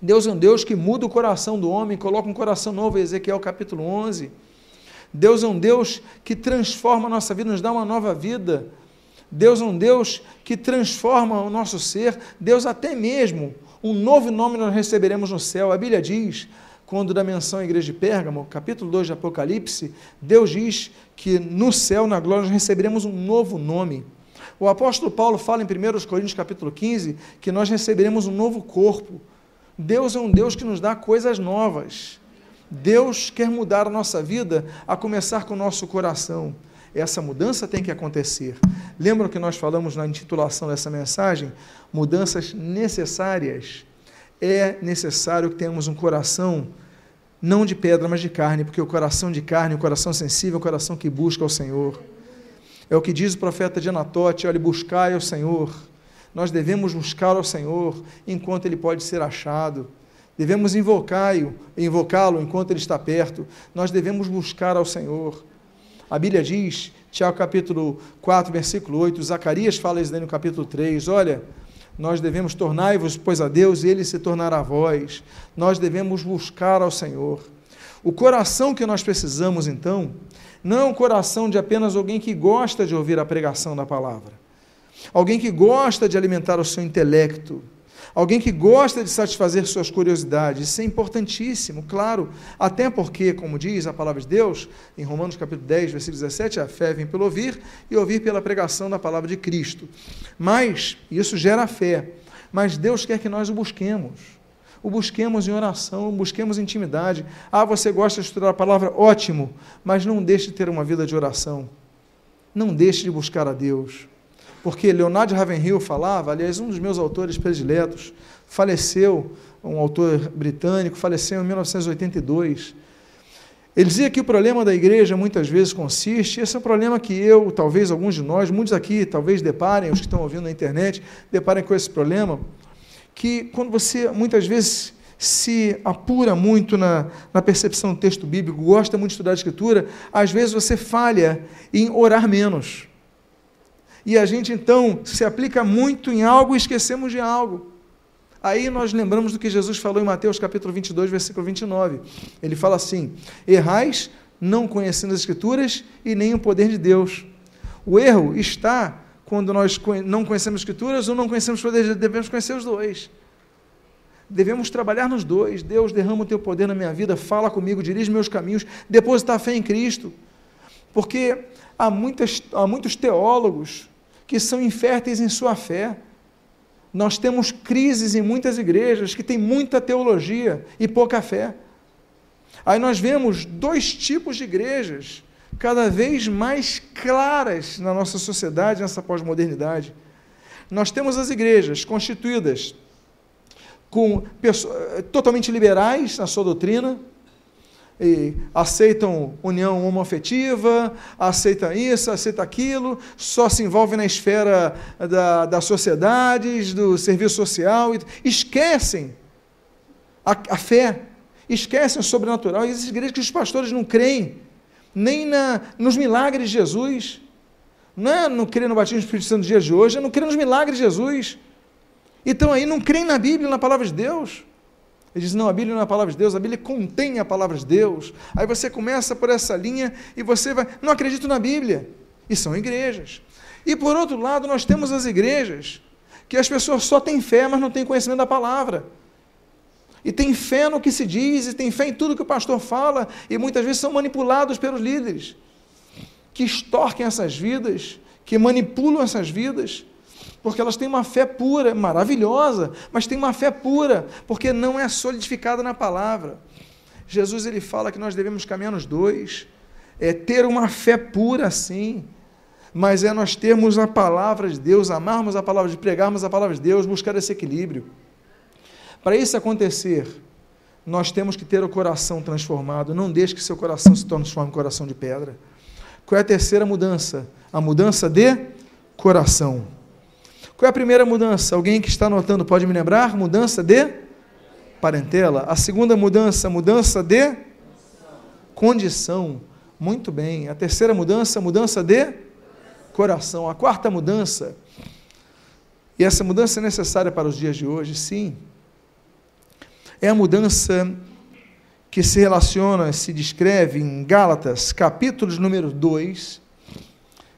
Deus é um Deus que muda o coração do homem, coloca um coração novo, Ezequiel capítulo 11. Deus é um Deus que transforma a nossa vida, nos dá uma nova vida. Deus é um Deus que transforma o nosso ser. Deus até mesmo, um novo nome nós receberemos no céu. A Bíblia diz, quando da menção à igreja de Pérgamo, capítulo 2 de Apocalipse, Deus diz que no céu, na glória, nós receberemos um novo nome. O apóstolo Paulo fala em 1 Coríntios capítulo 15 que nós receberemos um novo corpo. Deus é um Deus que nos dá coisas novas. Deus quer mudar a nossa vida, a começar com o nosso coração. Essa mudança tem que acontecer. Lembram que nós falamos na intitulação dessa mensagem? Mudanças necessárias. É necessário que tenhamos um coração não de pedra, mas de carne, porque o coração de carne, o coração sensível, o coração que busca o Senhor. É o que diz o profeta de Anatote: olhe, buscai ao Senhor. Nós devemos buscar ao Senhor enquanto ele pode ser achado. Devemos invocá-lo invocá enquanto ele está perto. Nós devemos buscar ao Senhor. A Bíblia diz, Tiago capítulo 4, versículo 8, Zacarias fala isso no capítulo 3, olha, nós devemos tornar-vos, pois, a Deus, e Ele se tornará a vós. Nós devemos buscar ao Senhor. O coração que nós precisamos, então, não é um coração de apenas alguém que gosta de ouvir a pregação da palavra, alguém que gosta de alimentar o seu intelecto, Alguém que gosta de satisfazer suas curiosidades, isso é importantíssimo, claro, até porque, como diz a palavra de Deus, em Romanos capítulo 10, versículo 17, a fé vem pelo ouvir e ouvir pela pregação da palavra de Cristo. Mas, isso gera fé, mas Deus quer que nós o busquemos. O busquemos em oração, busquemos em intimidade. Ah, você gosta de estudar a palavra? Ótimo, mas não deixe de ter uma vida de oração. Não deixe de buscar a Deus porque Leonardo Ravenhill falava, aliás, um dos meus autores prediletos, faleceu, um autor britânico, faleceu em 1982. Ele dizia que o problema da igreja muitas vezes consiste, esse é um problema que eu, talvez alguns de nós, muitos aqui talvez deparem, os que estão ouvindo na internet, deparem com esse problema, que quando você muitas vezes se apura muito na, na percepção do texto bíblico, gosta muito de estudar a escritura, às vezes você falha em orar menos. E a gente então se aplica muito em algo e esquecemos de algo. Aí nós lembramos do que Jesus falou em Mateus capítulo 22, versículo 29. Ele fala assim: Errais não conhecendo as Escrituras e nem o poder de Deus. O erro está quando nós não conhecemos as Escrituras ou não conhecemos poder de Deus. Devemos conhecer os dois. Devemos trabalhar nos dois. Deus derrama o teu poder na minha vida, fala comigo, dirige meus caminhos, depositar fé em Cristo. Porque há, muitas, há muitos teólogos que são inférteis em sua fé. Nós temos crises em muitas igrejas que têm muita teologia e pouca fé. Aí nós vemos dois tipos de igrejas cada vez mais claras na nossa sociedade, nessa pós-modernidade. Nós temos as igrejas constituídas com pessoas, totalmente liberais na sua doutrina, e aceitam união homoafetiva, aceitam isso, aceitam aquilo, só se envolvem na esfera da, das sociedades, do serviço social, esquecem a, a fé, esquecem o sobrenatural. E existem igrejas que os pastores não creem nem na, nos milagres de Jesus. Não é não crer no batismo do Espírito Santo nos dias de hoje, é não crer nos milagres de Jesus. Então aí não creem na Bíblia, na palavra de Deus. Ele diz: não, a Bíblia não é a palavra de Deus, a Bíblia contém a palavra de Deus. Aí você começa por essa linha e você vai, não acredito na Bíblia. E são igrejas. E por outro lado, nós temos as igrejas que as pessoas só têm fé, mas não têm conhecimento da palavra. E tem fé no que se diz, e tem fé em tudo que o pastor fala, e muitas vezes são manipulados pelos líderes, que extorquem essas vidas, que manipulam essas vidas porque elas têm uma fé pura, maravilhosa, mas têm uma fé pura, porque não é solidificada na palavra. Jesus ele fala que nós devemos caminhar nos dois. é ter uma fé pura, sim, mas é nós termos a palavra de Deus, amarmos a palavra de pregarmos a palavra de Deus, buscar esse equilíbrio. Para isso acontecer, nós temos que ter o coração transformado. Não deixe que seu coração se transforme em coração de pedra. Qual é a terceira mudança? A mudança de coração. Qual é a primeira mudança? Alguém que está anotando pode me lembrar? Mudança de parentela. A segunda mudança, mudança de condição. Muito bem. A terceira mudança, mudança de coração. A quarta mudança, e essa mudança é necessária para os dias de hoje, sim, é a mudança que se relaciona, se descreve em Gálatas, capítulo número 2,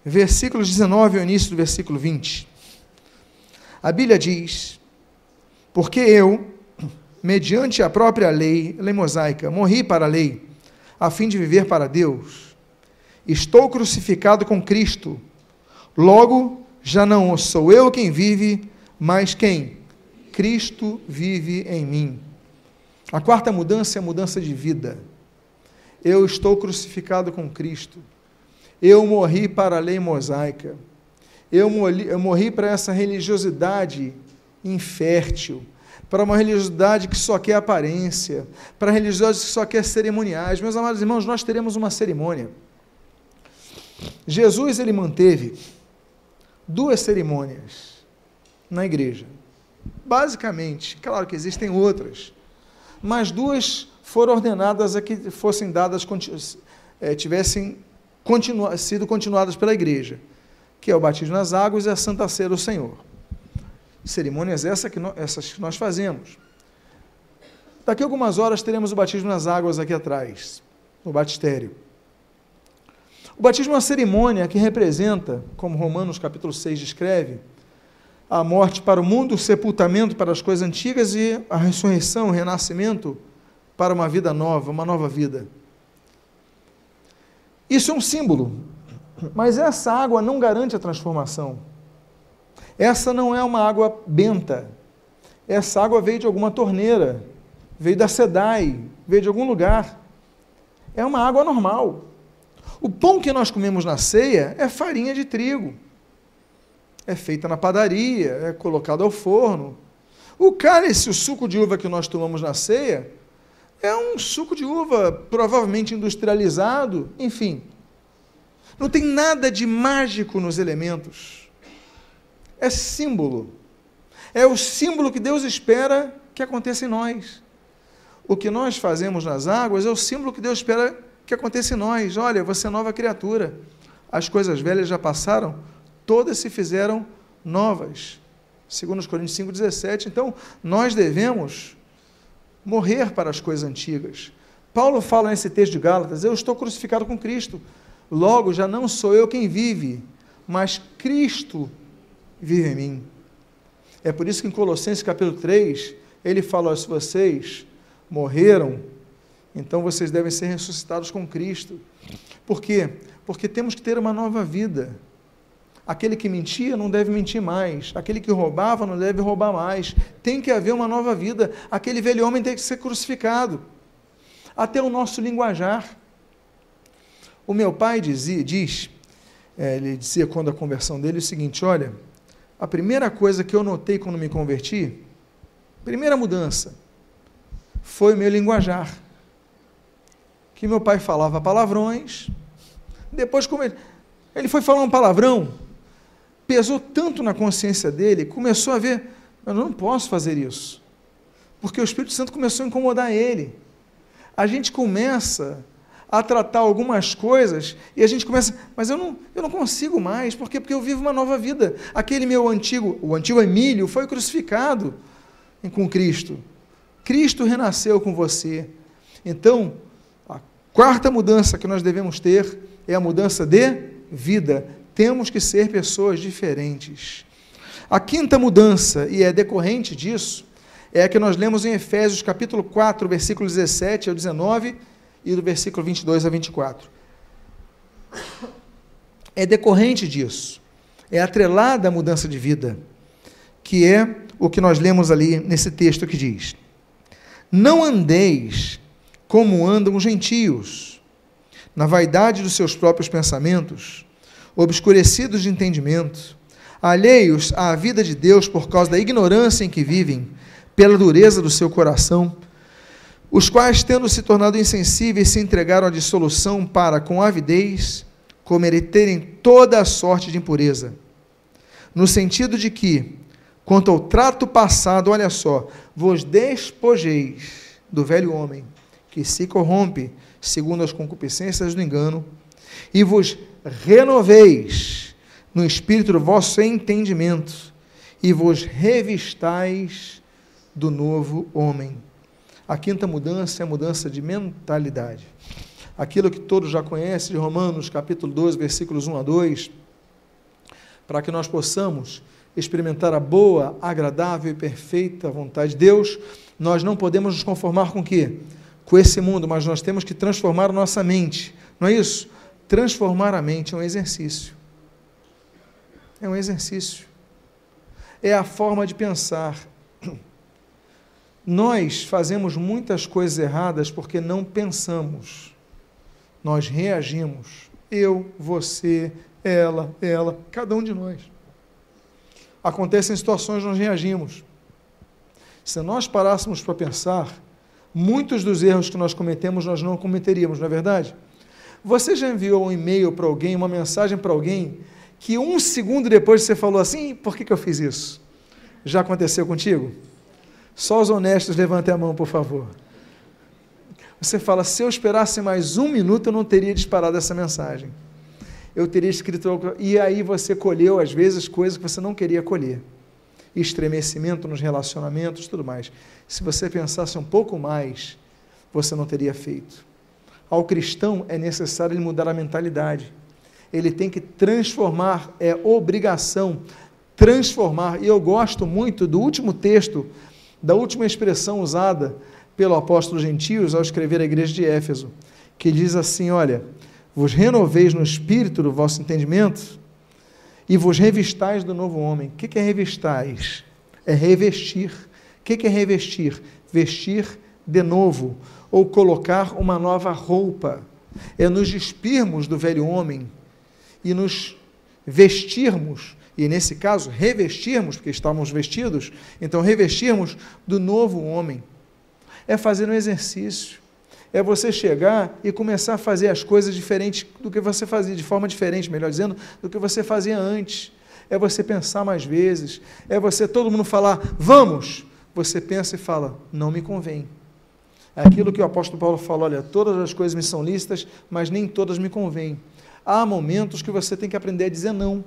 versículos 19 ao início do versículo 20. A Bíblia diz: Porque eu, mediante a própria lei, lei mosaica, morri para a lei, a fim de viver para Deus. Estou crucificado com Cristo. Logo, já não sou eu quem vive, mas quem? Cristo vive em mim. A quarta mudança é a mudança de vida. Eu estou crucificado com Cristo. Eu morri para a lei mosaica. Eu morri, eu morri para essa religiosidade infértil, para uma religiosidade que só quer aparência, para religiosidade que só quer cerimoniais. Meus amados irmãos, nós teremos uma cerimônia. Jesus ele manteve duas cerimônias na igreja. Basicamente, claro que existem outras, mas duas foram ordenadas a que fossem dadas, é, tivessem continua, sido continuadas pela igreja, que é o batismo nas águas e a Santa Ceia do Senhor. Cerimônias essa que nós, essas que nós fazemos. Daqui a algumas horas teremos o batismo nas águas aqui atrás, no batistério. O batismo é uma cerimônia que representa, como Romanos capítulo 6 descreve, a morte para o mundo, o sepultamento para as coisas antigas e a ressurreição, o renascimento para uma vida nova, uma nova vida. Isso é um símbolo, mas essa água não garante a transformação. Essa não é uma água benta. Essa água veio de alguma torneira, veio da SEDAI, veio de algum lugar. É uma água normal. O pão que nós comemos na ceia é farinha de trigo é feita na padaria, é colocado ao forno. O cálice, o suco de uva que nós tomamos na ceia, é um suco de uva provavelmente industrializado, enfim. Não tem nada de mágico nos elementos. É símbolo. É o símbolo que Deus espera que aconteça em nós. O que nós fazemos nas águas é o símbolo que Deus espera que aconteça em nós. Olha, você é nova criatura. As coisas velhas já passaram, todas se fizeram novas. Segundo os Coríntios 5,17. Então, nós devemos morrer para as coisas antigas. Paulo fala nesse texto de Gálatas: Eu estou crucificado com Cristo. Logo, já não sou eu quem vive, mas Cristo vive em mim. É por isso que em Colossenses capítulo 3, ele fala: se vocês morreram, então vocês devem ser ressuscitados com Cristo. Por quê? Porque temos que ter uma nova vida. Aquele que mentia não deve mentir mais. Aquele que roubava não deve roubar mais. Tem que haver uma nova vida. Aquele velho homem tem que ser crucificado. Até o nosso linguajar. O meu pai dizia, diz, é, ele dizia quando a conversão dele o seguinte: olha, a primeira coisa que eu notei quando me converti, primeira mudança, foi o meu linguajar. Que meu pai falava palavrões, depois como ele, ele foi falar um palavrão, pesou tanto na consciência dele, começou a ver, eu não posso fazer isso. Porque o Espírito Santo começou a incomodar ele. A gente começa a tratar algumas coisas e a gente começa, mas eu não, eu não consigo mais, por quê? Porque eu vivo uma nova vida. Aquele meu antigo, o antigo Emílio foi crucificado com Cristo. Cristo renasceu com você. Então, a quarta mudança que nós devemos ter é a mudança de vida temos que ser pessoas diferentes. A quinta mudança, e é decorrente disso, é a que nós lemos em Efésios capítulo 4, versículos 17 ao 19 e do versículo 22 a 24. É decorrente disso. É atrelada à mudança de vida, que é o que nós lemos ali nesse texto que diz: Não andeis como andam os gentios, na vaidade dos seus próprios pensamentos, obscurecidos de entendimento, alheios à vida de Deus por causa da ignorância em que vivem, pela dureza do seu coração, os quais, tendo se tornado insensíveis, se entregaram à dissolução para, com avidez, cometerem toda a sorte de impureza. No sentido de que, quanto ao trato passado, olha só, vos despojeis do velho homem, que se corrompe segundo as concupiscências do engano, e vos renoveis no espírito do vosso entendimento, e vos revistais do novo homem. A quinta mudança é a mudança de mentalidade. Aquilo que todos já conhecem de Romanos, capítulo 12, versículos 1 a 2, para que nós possamos experimentar a boa, agradável e perfeita vontade de Deus, nós não podemos nos conformar com o quê? Com esse mundo, mas nós temos que transformar a nossa mente. Não é isso? Transformar a mente é um exercício. É um exercício. É a forma de pensar. Nós fazemos muitas coisas erradas porque não pensamos. Nós reagimos. Eu, você, ela, ela, cada um de nós. Acontecem situações nós reagimos. Se nós parássemos para pensar, muitos dos erros que nós cometemos nós não cometeríamos, não é verdade? Você já enviou um e-mail para alguém, uma mensagem para alguém, que um segundo depois você falou assim: por que, que eu fiz isso? Já aconteceu contigo? Só os honestos levantem a mão, por favor. Você fala: se eu esperasse mais um minuto, eu não teria disparado essa mensagem. Eu teria escrito. E aí você colheu, às vezes, coisas que você não queria colher. Estremecimento nos relacionamentos, tudo mais. Se você pensasse um pouco mais, você não teria feito. Ao cristão é necessário ele mudar a mentalidade. Ele tem que transformar, é obrigação transformar. E eu gosto muito do último texto da última expressão usada pelo apóstolo Gentios ao escrever a igreja de Éfeso, que diz assim: Olha, vos renoveis no espírito do vosso entendimento e vos revistais do novo homem. O que é revistais? É revestir. O que é revestir? Vestir de novo, ou colocar uma nova roupa. É nos despirmos do velho homem e nos vestirmos e nesse caso, revestirmos, porque estávamos vestidos, então revestirmos do novo homem. É fazer um exercício. É você chegar e começar a fazer as coisas diferentes do que você fazia, de forma diferente, melhor dizendo, do que você fazia antes. É você pensar mais vezes. É você, todo mundo falar, vamos! Você pensa e fala, não me convém. É aquilo que o apóstolo Paulo falou: olha, todas as coisas me são lícitas, mas nem todas me convêm. Há momentos que você tem que aprender a dizer não.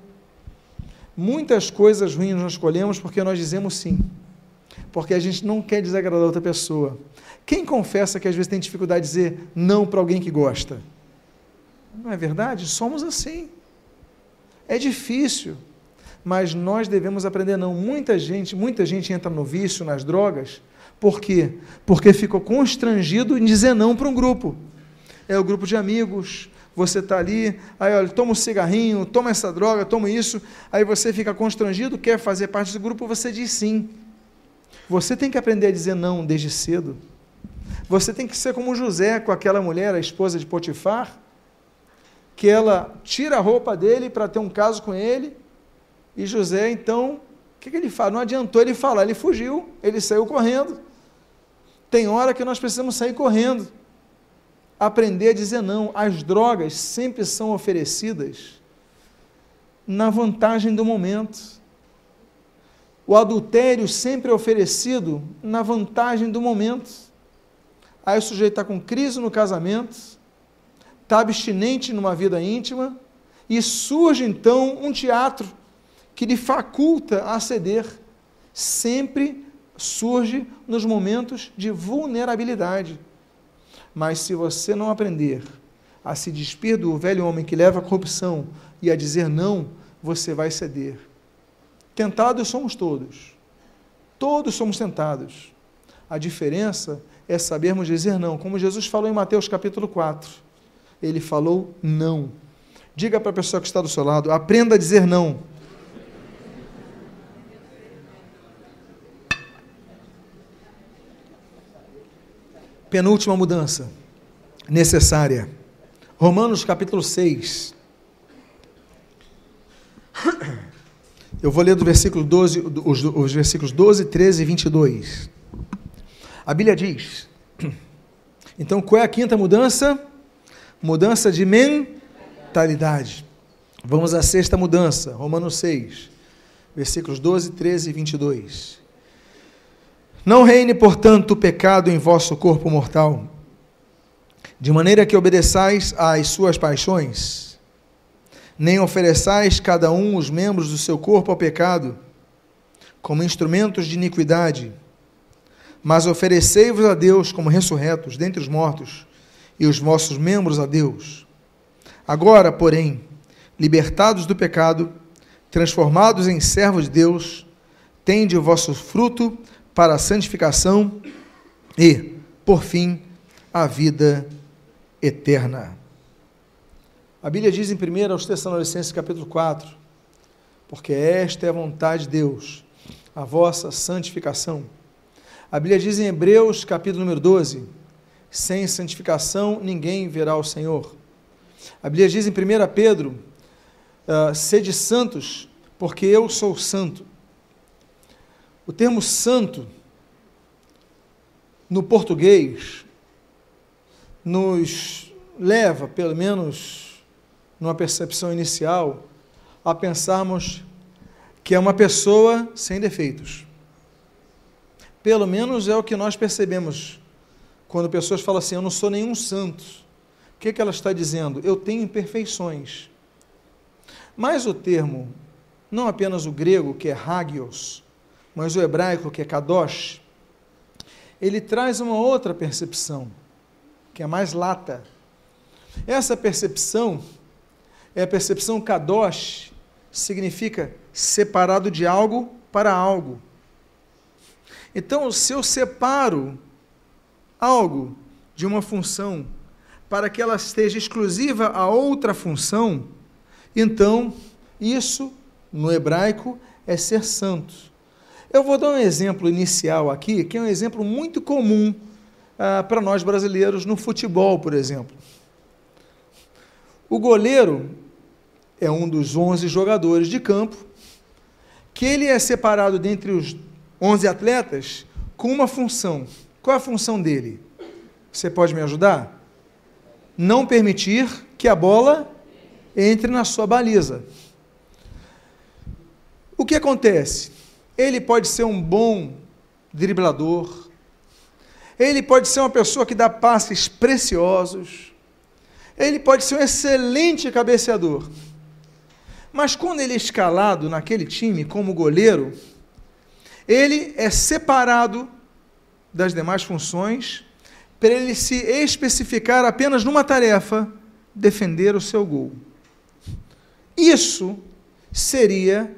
Muitas coisas ruins nós escolhemos porque nós dizemos sim. Porque a gente não quer desagradar outra pessoa. Quem confessa que às vezes tem dificuldade de dizer não para alguém que gosta? Não é verdade? Somos assim. É difícil, mas nós devemos aprender não. Muita gente, muita gente entra no vício, nas drogas, por quê? Porque ficou constrangido em dizer não para um grupo. É o grupo de amigos, você está ali, aí olha, toma um cigarrinho, toma essa droga, toma isso, aí você fica constrangido, quer fazer parte do grupo, você diz sim. Você tem que aprender a dizer não desde cedo. Você tem que ser como José com aquela mulher, a esposa de Potifar, que ela tira a roupa dele para ter um caso com ele, e José, então, o que, que ele faz? Não adiantou ele falar, ele fugiu, ele saiu correndo. Tem hora que nós precisamos sair correndo aprender a dizer não. As drogas sempre são oferecidas na vantagem do momento. O adultério sempre é oferecido na vantagem do momento. Aí o sujeito está com crise no casamento, está abstinente numa vida íntima, e surge então um teatro que lhe faculta a ceder. Sempre surge nos momentos de vulnerabilidade. Mas se você não aprender a se despir do velho homem que leva à corrupção e a dizer não, você vai ceder. Tentados somos todos. Todos somos tentados. A diferença é sabermos dizer não, como Jesus falou em Mateus capítulo 4. Ele falou não. Diga para a pessoa que está do seu lado: aprenda a dizer não. Penúltima mudança necessária. Romanos capítulo 6. Eu vou ler do versículo 12, os, os versículos 12, 13 e 22. A Bíblia diz: Então, qual é a quinta mudança? Mudança de mentalidade. Vamos à sexta mudança, Romanos 6, versículos 12, 13 e 22. Não reine, portanto, o pecado em vosso corpo mortal, de maneira que obedeçais às suas paixões, nem ofereçais cada um os membros do seu corpo ao pecado, como instrumentos de iniquidade, mas oferecei-vos a Deus como ressurretos dentre os mortos, e os vossos membros a Deus. Agora, porém, libertados do pecado, transformados em servos de Deus, tende o vosso fruto para a santificação e, por fim, a vida eterna. A Bíblia diz em 1 aos Tessalonicenses capítulo 4, porque esta é a vontade de Deus, a vossa santificação. A Bíblia diz em Hebreus capítulo número 12, sem santificação ninguém verá o Senhor. A Bíblia diz em 1 Pedro, uh, sede santos, porque eu sou santo. O termo santo, no português, nos leva, pelo menos numa percepção inicial, a pensarmos que é uma pessoa sem defeitos. Pelo menos é o que nós percebemos quando pessoas falam assim: Eu não sou nenhum santo. O que, que ela está dizendo? Eu tenho imperfeições. Mas o termo, não apenas o grego, que é hagios, mas o hebraico, que é kadosh, ele traz uma outra percepção, que é mais lata. Essa percepção é a percepção kadosh, significa separado de algo para algo. Então, se eu separo algo de uma função para que ela esteja exclusiva a outra função, então isso, no hebraico, é ser santo. Eu vou dar um exemplo inicial aqui, que é um exemplo muito comum ah, para nós brasileiros no futebol, por exemplo. O goleiro é um dos 11 jogadores de campo, que ele é separado dentre os 11 atletas com uma função. Qual é a função dele? Você pode me ajudar? Não permitir que a bola entre na sua baliza. O que acontece? Ele pode ser um bom driblador, ele pode ser uma pessoa que dá passes preciosos, ele pode ser um excelente cabeceador. Mas quando ele é escalado naquele time como goleiro, ele é separado das demais funções para ele se especificar apenas numa tarefa: defender o seu gol. Isso seria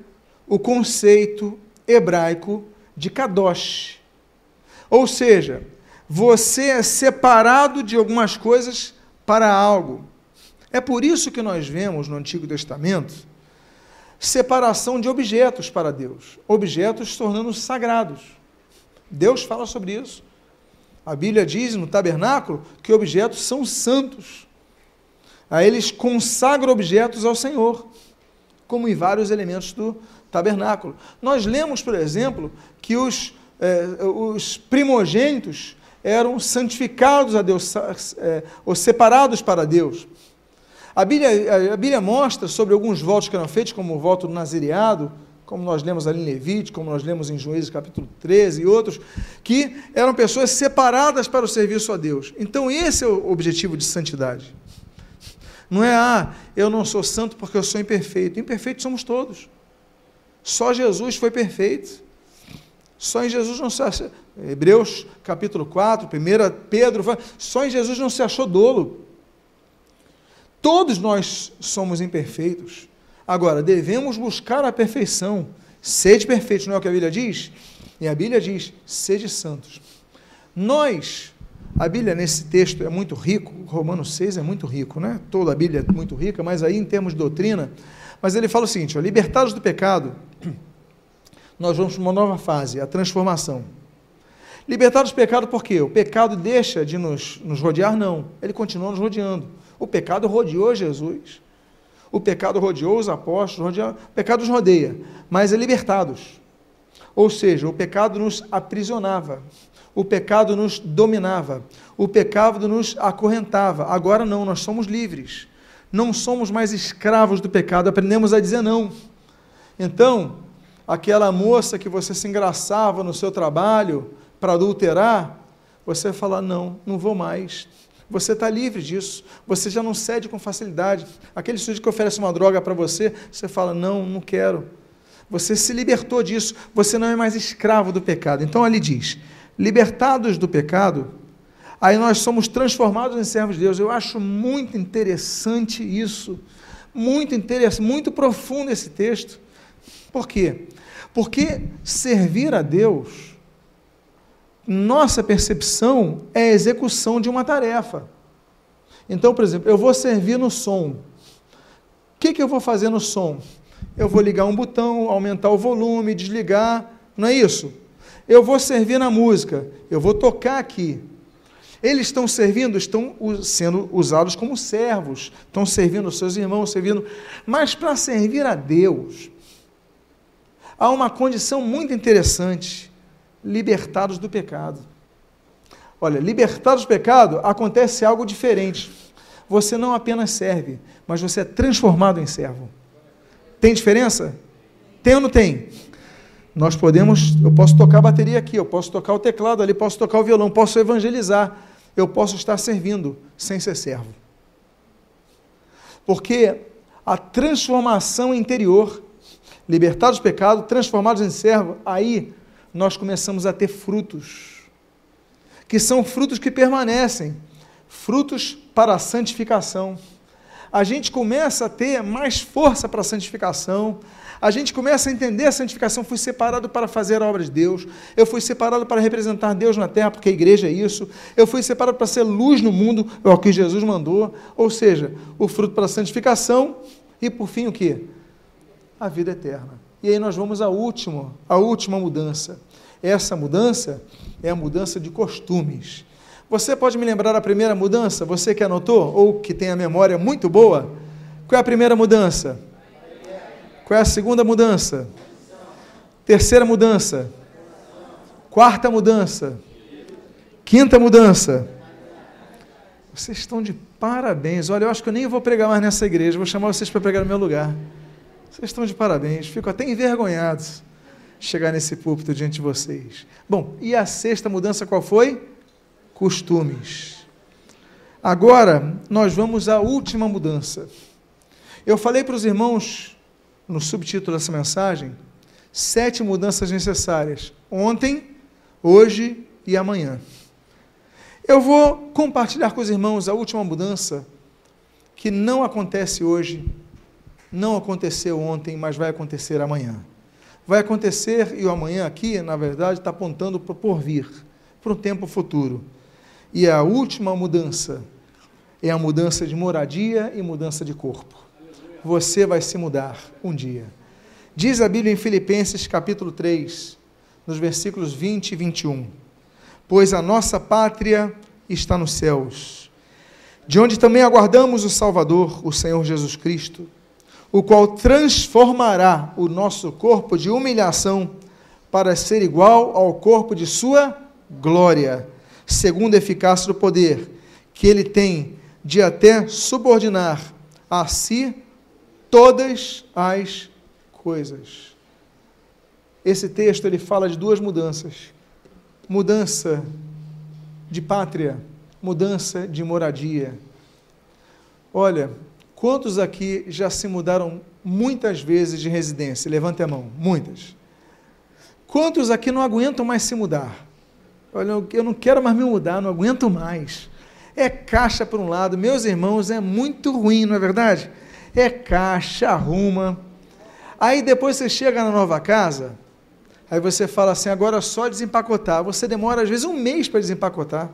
o conceito hebraico de kadosh. Ou seja, você é separado de algumas coisas para algo. É por isso que nós vemos no Antigo Testamento separação de objetos para Deus, objetos tornando-se sagrados. Deus fala sobre isso. A Bíblia diz no tabernáculo que objetos são santos. Aí eles consagram objetos ao Senhor, como em vários elementos do tabernáculo. Nós lemos, por exemplo, que os, é, os primogênitos eram santificados a Deus, é, ou separados para Deus. A Bíblia, a Bíblia mostra sobre alguns votos que eram feitos, como o voto do nazireado, como nós lemos ali em Levite, como nós lemos em Juízes capítulo 13 e outros, que eram pessoas separadas para o serviço a Deus. Então esse é o objetivo de santidade. Não é, ah, eu não sou santo porque eu sou imperfeito. Imperfeitos somos todos. Só Jesus foi perfeito. Só em Jesus não se acha. Hebreus capítulo 4, 1 Pedro, só em Jesus não se achou dolo. Todos nós somos imperfeitos. Agora, devemos buscar a perfeição. Sede perfeitos, não é o que a Bíblia diz? E a Bíblia diz: sede santos. Nós, a Bíblia nesse texto é muito rico, Romanos 6 é muito rico, né? Toda a Bíblia é muito rica, mas aí em termos de doutrina, mas ele fala o seguinte: ó, libertados do pecado, nós vamos para uma nova fase, a transformação. Libertados do pecado por quê? O pecado deixa de nos, nos rodear? Não. Ele continua nos rodeando. O pecado rodeou Jesus. O pecado rodeou os apóstolos, rodeou, o pecado os rodeia, mas é libertados. Ou seja, o pecado nos aprisionava, o pecado nos dominava, o pecado nos acorrentava. Agora não, nós somos livres. Não somos mais escravos do pecado, aprendemos a dizer não. Então, aquela moça que você se engraçava no seu trabalho para adulterar, você fala: não, não vou mais. Você está livre disso. Você já não cede com facilidade. Aquele sujeito que oferece uma droga para você, você fala: não, não quero. Você se libertou disso. Você não é mais escravo do pecado. Então ali diz: libertados do pecado, aí nós somos transformados em servos de Deus. Eu acho muito interessante isso. Muito interessante, muito profundo esse texto. Por quê? Porque servir a Deus nossa percepção é a execução de uma tarefa. Então, por exemplo, eu vou servir no som. O que, que eu vou fazer no som? Eu vou ligar um botão, aumentar o volume, desligar, não é isso? Eu vou servir na música, eu vou tocar aqui. Eles estão servindo, estão sendo usados como servos, estão servindo seus irmãos, servindo. Mas para servir a Deus, há uma condição muito interessante libertados do pecado. Olha, libertados do pecado, acontece algo diferente. Você não apenas serve, mas você é transformado em servo. Tem diferença? Tem ou não tem? Nós podemos, eu posso tocar a bateria aqui, eu posso tocar o teclado ali, posso tocar o violão, posso evangelizar, eu posso estar servindo sem ser servo. Porque a transformação interior, libertados do pecado, transformados em servo, aí nós começamos a ter frutos, que são frutos que permanecem, frutos para a santificação. A gente começa a ter mais força para a santificação, a gente começa a entender a santificação. Fui separado para fazer a obra de Deus, eu fui separado para representar Deus na terra, porque a igreja é isso, eu fui separado para ser luz no mundo, é o que Jesus mandou. Ou seja, o fruto para a santificação e, por fim, o que? A vida eterna. E aí nós vamos à última, à última mudança. Essa mudança é a mudança de costumes. Você pode me lembrar a primeira mudança? Você que anotou ou que tem a memória muito boa? Qual é a primeira mudança? Qual é a segunda mudança? Terceira mudança? Quarta mudança? Quinta mudança? Vocês estão de parabéns. Olha, eu acho que eu nem vou pregar mais nessa igreja, vou chamar vocês para pregar no meu lugar. Vocês estão de parabéns, fico até envergonhados chegar nesse púlpito diante de vocês. Bom, e a sexta mudança qual foi? Costumes. Agora, nós vamos à última mudança. Eu falei para os irmãos, no subtítulo dessa mensagem, sete mudanças necessárias. Ontem, hoje e amanhã. Eu vou compartilhar com os irmãos a última mudança que não acontece hoje, não aconteceu ontem, mas vai acontecer amanhã vai acontecer, e o amanhã aqui, na verdade, está apontando para o porvir, para o tempo futuro. E a última mudança é a mudança de moradia e mudança de corpo. Você vai se mudar um dia. Diz a Bíblia em Filipenses capítulo 3, nos versículos 20 e 21. Pois a nossa pátria está nos céus, de onde também aguardamos o Salvador, o Senhor Jesus Cristo o qual transformará o nosso corpo de humilhação para ser igual ao corpo de sua glória, segundo a eficácia do poder que ele tem de até subordinar a si todas as coisas. Esse texto ele fala de duas mudanças: mudança de pátria, mudança de moradia. Olha, Quantos aqui já se mudaram muitas vezes de residência? Levante a mão. Muitas. Quantos aqui não aguentam mais se mudar? Olha, eu não quero mais me mudar, não aguento mais. É caixa por um lado, meus irmãos, é muito ruim, não é verdade? É caixa, arruma. Aí depois você chega na nova casa, aí você fala assim: agora é só desempacotar. Você demora às vezes um mês para desempacotar.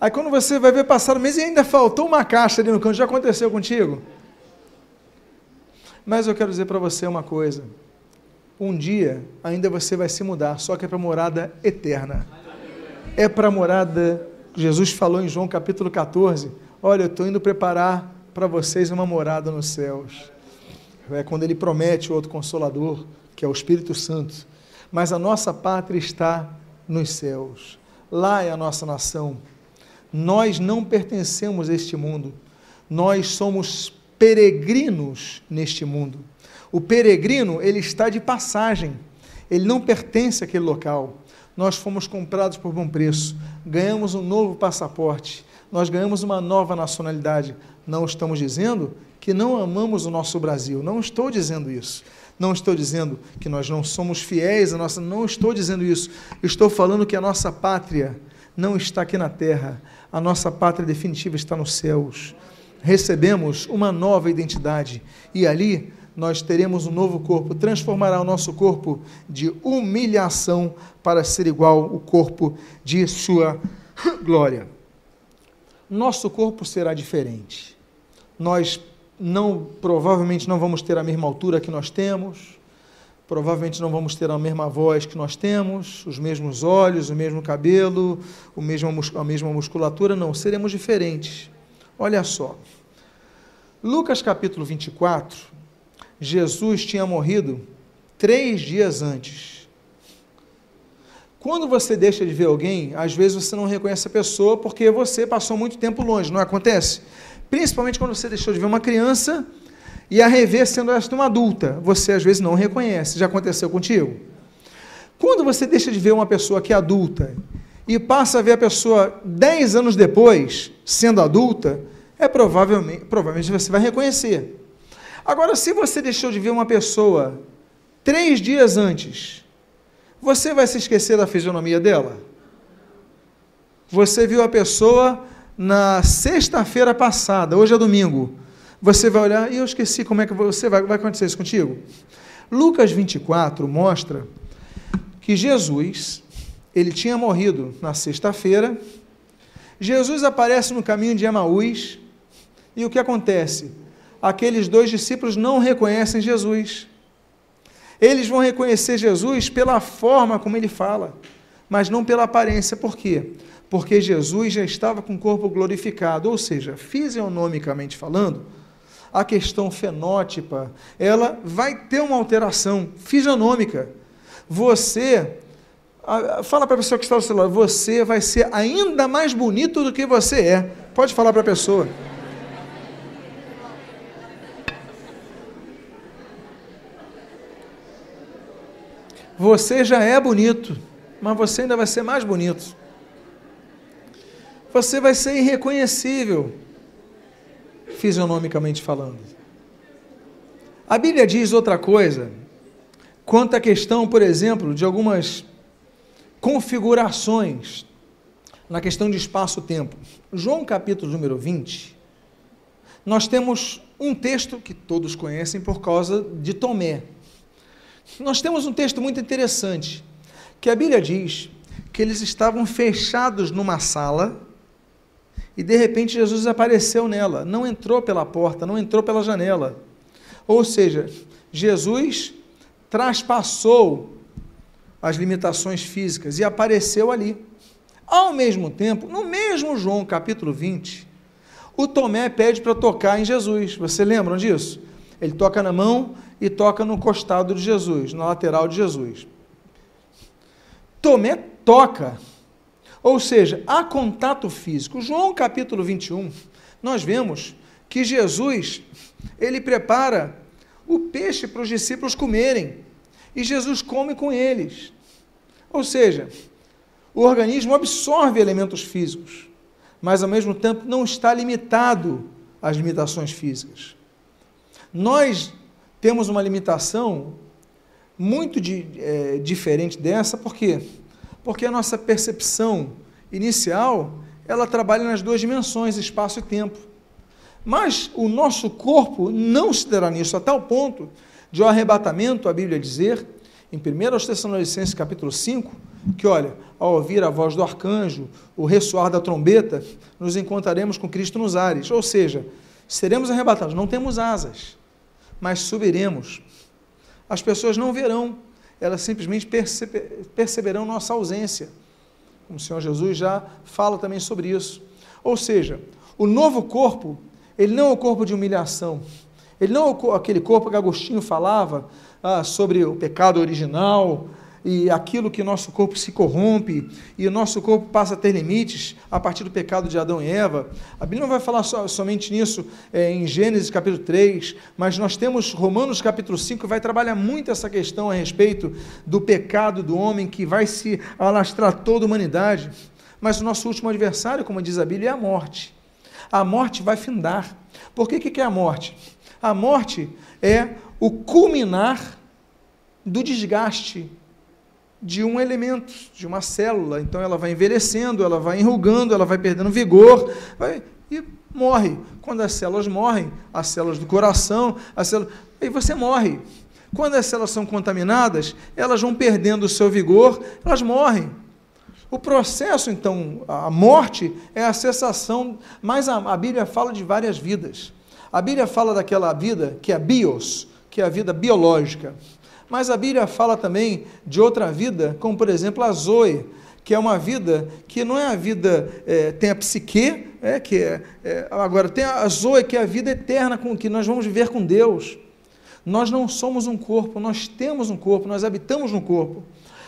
Aí quando você vai ver passar o mês e ainda faltou uma caixa ali no canto, já aconteceu contigo? Mas eu quero dizer para você uma coisa. Um dia ainda você vai se mudar, só que é para morada eterna. É para morada, Jesus falou em João capítulo 14, Olha, eu estou indo preparar para vocês uma morada nos céus. É quando ele promete o outro consolador, que é o Espírito Santo. Mas a nossa pátria está nos céus. Lá é a nossa nação. Nós não pertencemos a este mundo. Nós somos peregrinos neste mundo. O peregrino, ele está de passagem. Ele não pertence àquele local. Nós fomos comprados por bom preço. Ganhamos um novo passaporte. Nós ganhamos uma nova nacionalidade. Não estamos dizendo que não amamos o nosso Brasil. Não estou dizendo isso. Não estou dizendo que nós não somos fiéis à nossa. Não estou dizendo isso. Estou falando que a nossa pátria não está aqui na terra. A nossa pátria definitiva está nos céus. Recebemos uma nova identidade e ali nós teremos um novo corpo, transformará o nosso corpo de humilhação para ser igual ao corpo de sua glória. Nosso corpo será diferente. Nós não provavelmente não vamos ter a mesma altura que nós temos, provavelmente não vamos ter a mesma voz que nós temos, os mesmos olhos, o mesmo cabelo, o mesmo, a mesma musculatura, não, seremos diferentes. Olha só. Lucas capítulo 24, Jesus tinha morrido três dias antes. Quando você deixa de ver alguém, às vezes você não reconhece a pessoa porque você passou muito tempo longe, não acontece? Principalmente quando você deixou de ver uma criança e a rever sendo esta uma adulta, você às vezes não reconhece. Já aconteceu contigo? Quando você deixa de ver uma pessoa que é adulta e passa a ver a pessoa dez anos depois, sendo adulta, é provavelmente, provavelmente você vai reconhecer. Agora, se você deixou de ver uma pessoa três dias antes, você vai se esquecer da fisionomia dela? Você viu a pessoa na sexta-feira passada, hoje é domingo, você vai olhar e eu esqueci como é que você vai, vai acontecer isso contigo. Lucas 24 mostra que Jesus, ele tinha morrido na sexta-feira, Jesus aparece no caminho de Emaús, e o que acontece? Aqueles dois discípulos não reconhecem Jesus. Eles vão reconhecer Jesus pela forma como ele fala, mas não pela aparência. Por quê? porque Jesus já estava com o corpo glorificado, ou seja, fisionomicamente falando, a questão fenótipa, ela vai ter uma alteração fisionômica. Você, fala para a pessoa que está seu lado, você vai ser ainda mais bonito do que você é. Pode falar para a pessoa. Você já é bonito, mas você ainda vai ser mais bonito você vai ser irreconhecível, fisionomicamente falando. A Bíblia diz outra coisa, quanto à questão, por exemplo, de algumas configurações na questão de espaço-tempo. João capítulo número 20, nós temos um texto que todos conhecem por causa de Tomé. Nós temos um texto muito interessante, que a Bíblia diz que eles estavam fechados numa sala e de repente Jesus apareceu nela, não entrou pela porta, não entrou pela janela. Ou seja, Jesus traspassou as limitações físicas e apareceu ali. Ao mesmo tempo, no mesmo João capítulo 20, o Tomé pede para tocar em Jesus. Você lembram disso? Ele toca na mão e toca no costado de Jesus, na lateral de Jesus. Tomé toca ou seja, há contato físico. João capítulo 21, nós vemos que Jesus, ele prepara o peixe para os discípulos comerem, e Jesus come com eles. Ou seja, o organismo absorve elementos físicos, mas ao mesmo tempo não está limitado às limitações físicas. Nós temos uma limitação muito de, é, diferente dessa, por quê? porque a nossa percepção inicial, ela trabalha nas duas dimensões, espaço e tempo. Mas o nosso corpo não se dará nisso, a tal ponto de o arrebatamento, a Bíblia dizer, em 1 Tessalonicenses capítulo 5, que olha, ao ouvir a voz do arcanjo, o ressoar da trombeta, nos encontraremos com Cristo nos ares. Ou seja, seremos arrebatados, não temos asas, mas subiremos. As pessoas não verão, elas simplesmente perceberão nossa ausência. O Senhor Jesus já fala também sobre isso. Ou seja, O novo corpo, ele não é o corpo de humilhação. Ele não é aquele corpo que Agostinho falava ah, sobre o pecado original, e aquilo que nosso corpo se corrompe e o nosso corpo passa a ter limites a partir do pecado de Adão e Eva. A Bíblia não vai falar so, somente nisso é, em Gênesis capítulo 3, mas nós temos Romanos capítulo 5 que vai trabalhar muito essa questão a respeito do pecado do homem que vai se alastrar toda a humanidade. Mas o nosso último adversário, como diz a Bíblia, é a morte. A morte vai findar. Por que, que é a morte? A morte é o culminar do desgaste de um elemento, de uma célula. Então ela vai envelhecendo, ela vai enrugando, ela vai perdendo vigor vai, e morre. Quando as células morrem, as células do coração, as células, aí você morre. Quando as células são contaminadas, elas vão perdendo o seu vigor, elas morrem. O processo, então, a morte é a cessação, mas a, a Bíblia fala de várias vidas. A Bíblia fala daquela vida que é bios, que é a vida biológica. Mas a Bíblia fala também de outra vida, como por exemplo a Zoe, que é uma vida que não é a vida, é, tem a psique, é, que é, é, agora tem a Zoe, que é a vida eterna, com que nós vamos viver com Deus. Nós não somos um corpo, nós temos um corpo, nós habitamos no corpo.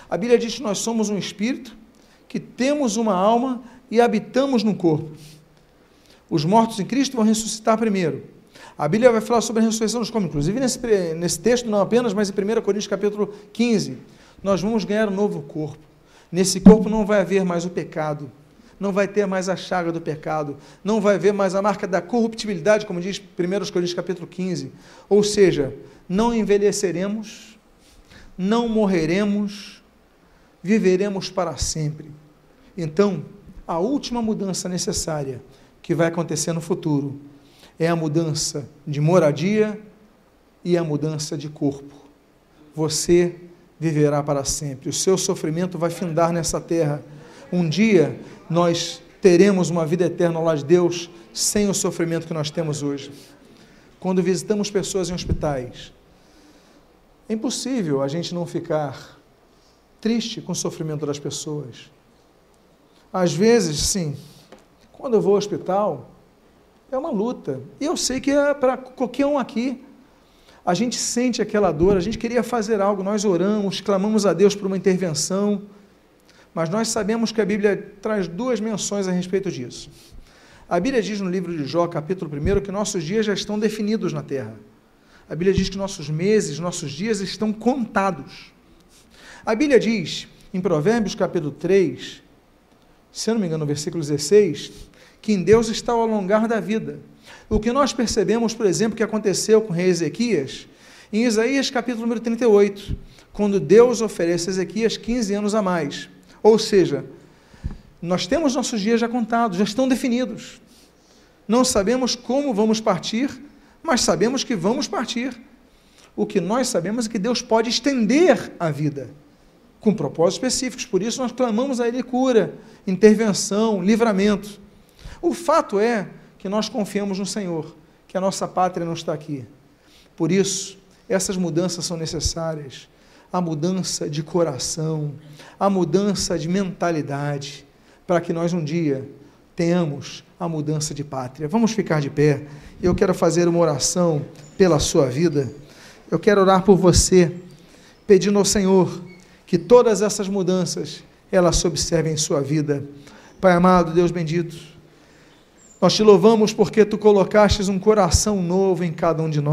A Bíblia diz que nós somos um espírito, que temos uma alma e habitamos no corpo. Os mortos em Cristo vão ressuscitar primeiro. A Bíblia vai falar sobre a ressurreição dos corpos, inclusive nesse, nesse texto, não apenas, mas em 1 Coríntios capítulo 15. Nós vamos ganhar um novo corpo. Nesse corpo não vai haver mais o pecado, não vai ter mais a chaga do pecado, não vai haver mais a marca da corruptibilidade, como diz 1 Coríntios capítulo 15. Ou seja, não envelheceremos, não morreremos, viveremos para sempre. Então, a última mudança necessária que vai acontecer no futuro é a mudança de moradia e a mudança de corpo. Você viverá para sempre. O seu sofrimento vai findar nessa terra. Um dia nós teremos uma vida eterna lado de Deus sem o sofrimento que nós temos hoje. Quando visitamos pessoas em hospitais, é impossível a gente não ficar triste com o sofrimento das pessoas. Às vezes, sim, quando eu vou ao hospital, é uma luta. E eu sei que é para qualquer um aqui. A gente sente aquela dor, a gente queria fazer algo, nós oramos, clamamos a Deus por uma intervenção, mas nós sabemos que a Bíblia traz duas menções a respeito disso. A Bíblia diz no livro de Jó, capítulo 1, que nossos dias já estão definidos na terra. A Bíblia diz que nossos meses, nossos dias estão contados. A Bíblia diz, em Provérbios capítulo 3, se eu não me engano, no versículo 16, que em Deus está o alongar da vida. O que nós percebemos, por exemplo, que aconteceu com o rei Ezequias, em Isaías capítulo número 38, quando Deus oferece a Ezequias 15 anos a mais. Ou seja, nós temos nossos dias já contados, já estão definidos. Não sabemos como vamos partir, mas sabemos que vamos partir. O que nós sabemos é que Deus pode estender a vida com propósitos específicos. Por isso nós clamamos a Ele cura, intervenção, livramento. O fato é que nós confiamos no Senhor, que a nossa pátria não está aqui. Por isso, essas mudanças são necessárias. A mudança de coração, a mudança de mentalidade, para que nós um dia tenhamos a mudança de pátria. Vamos ficar de pé. Eu quero fazer uma oração pela sua vida. Eu quero orar por você, pedindo ao Senhor que todas essas mudanças elas se observem em sua vida. Pai amado, Deus bendito, nós te louvamos porque tu colocastes um coração novo em cada um de nós.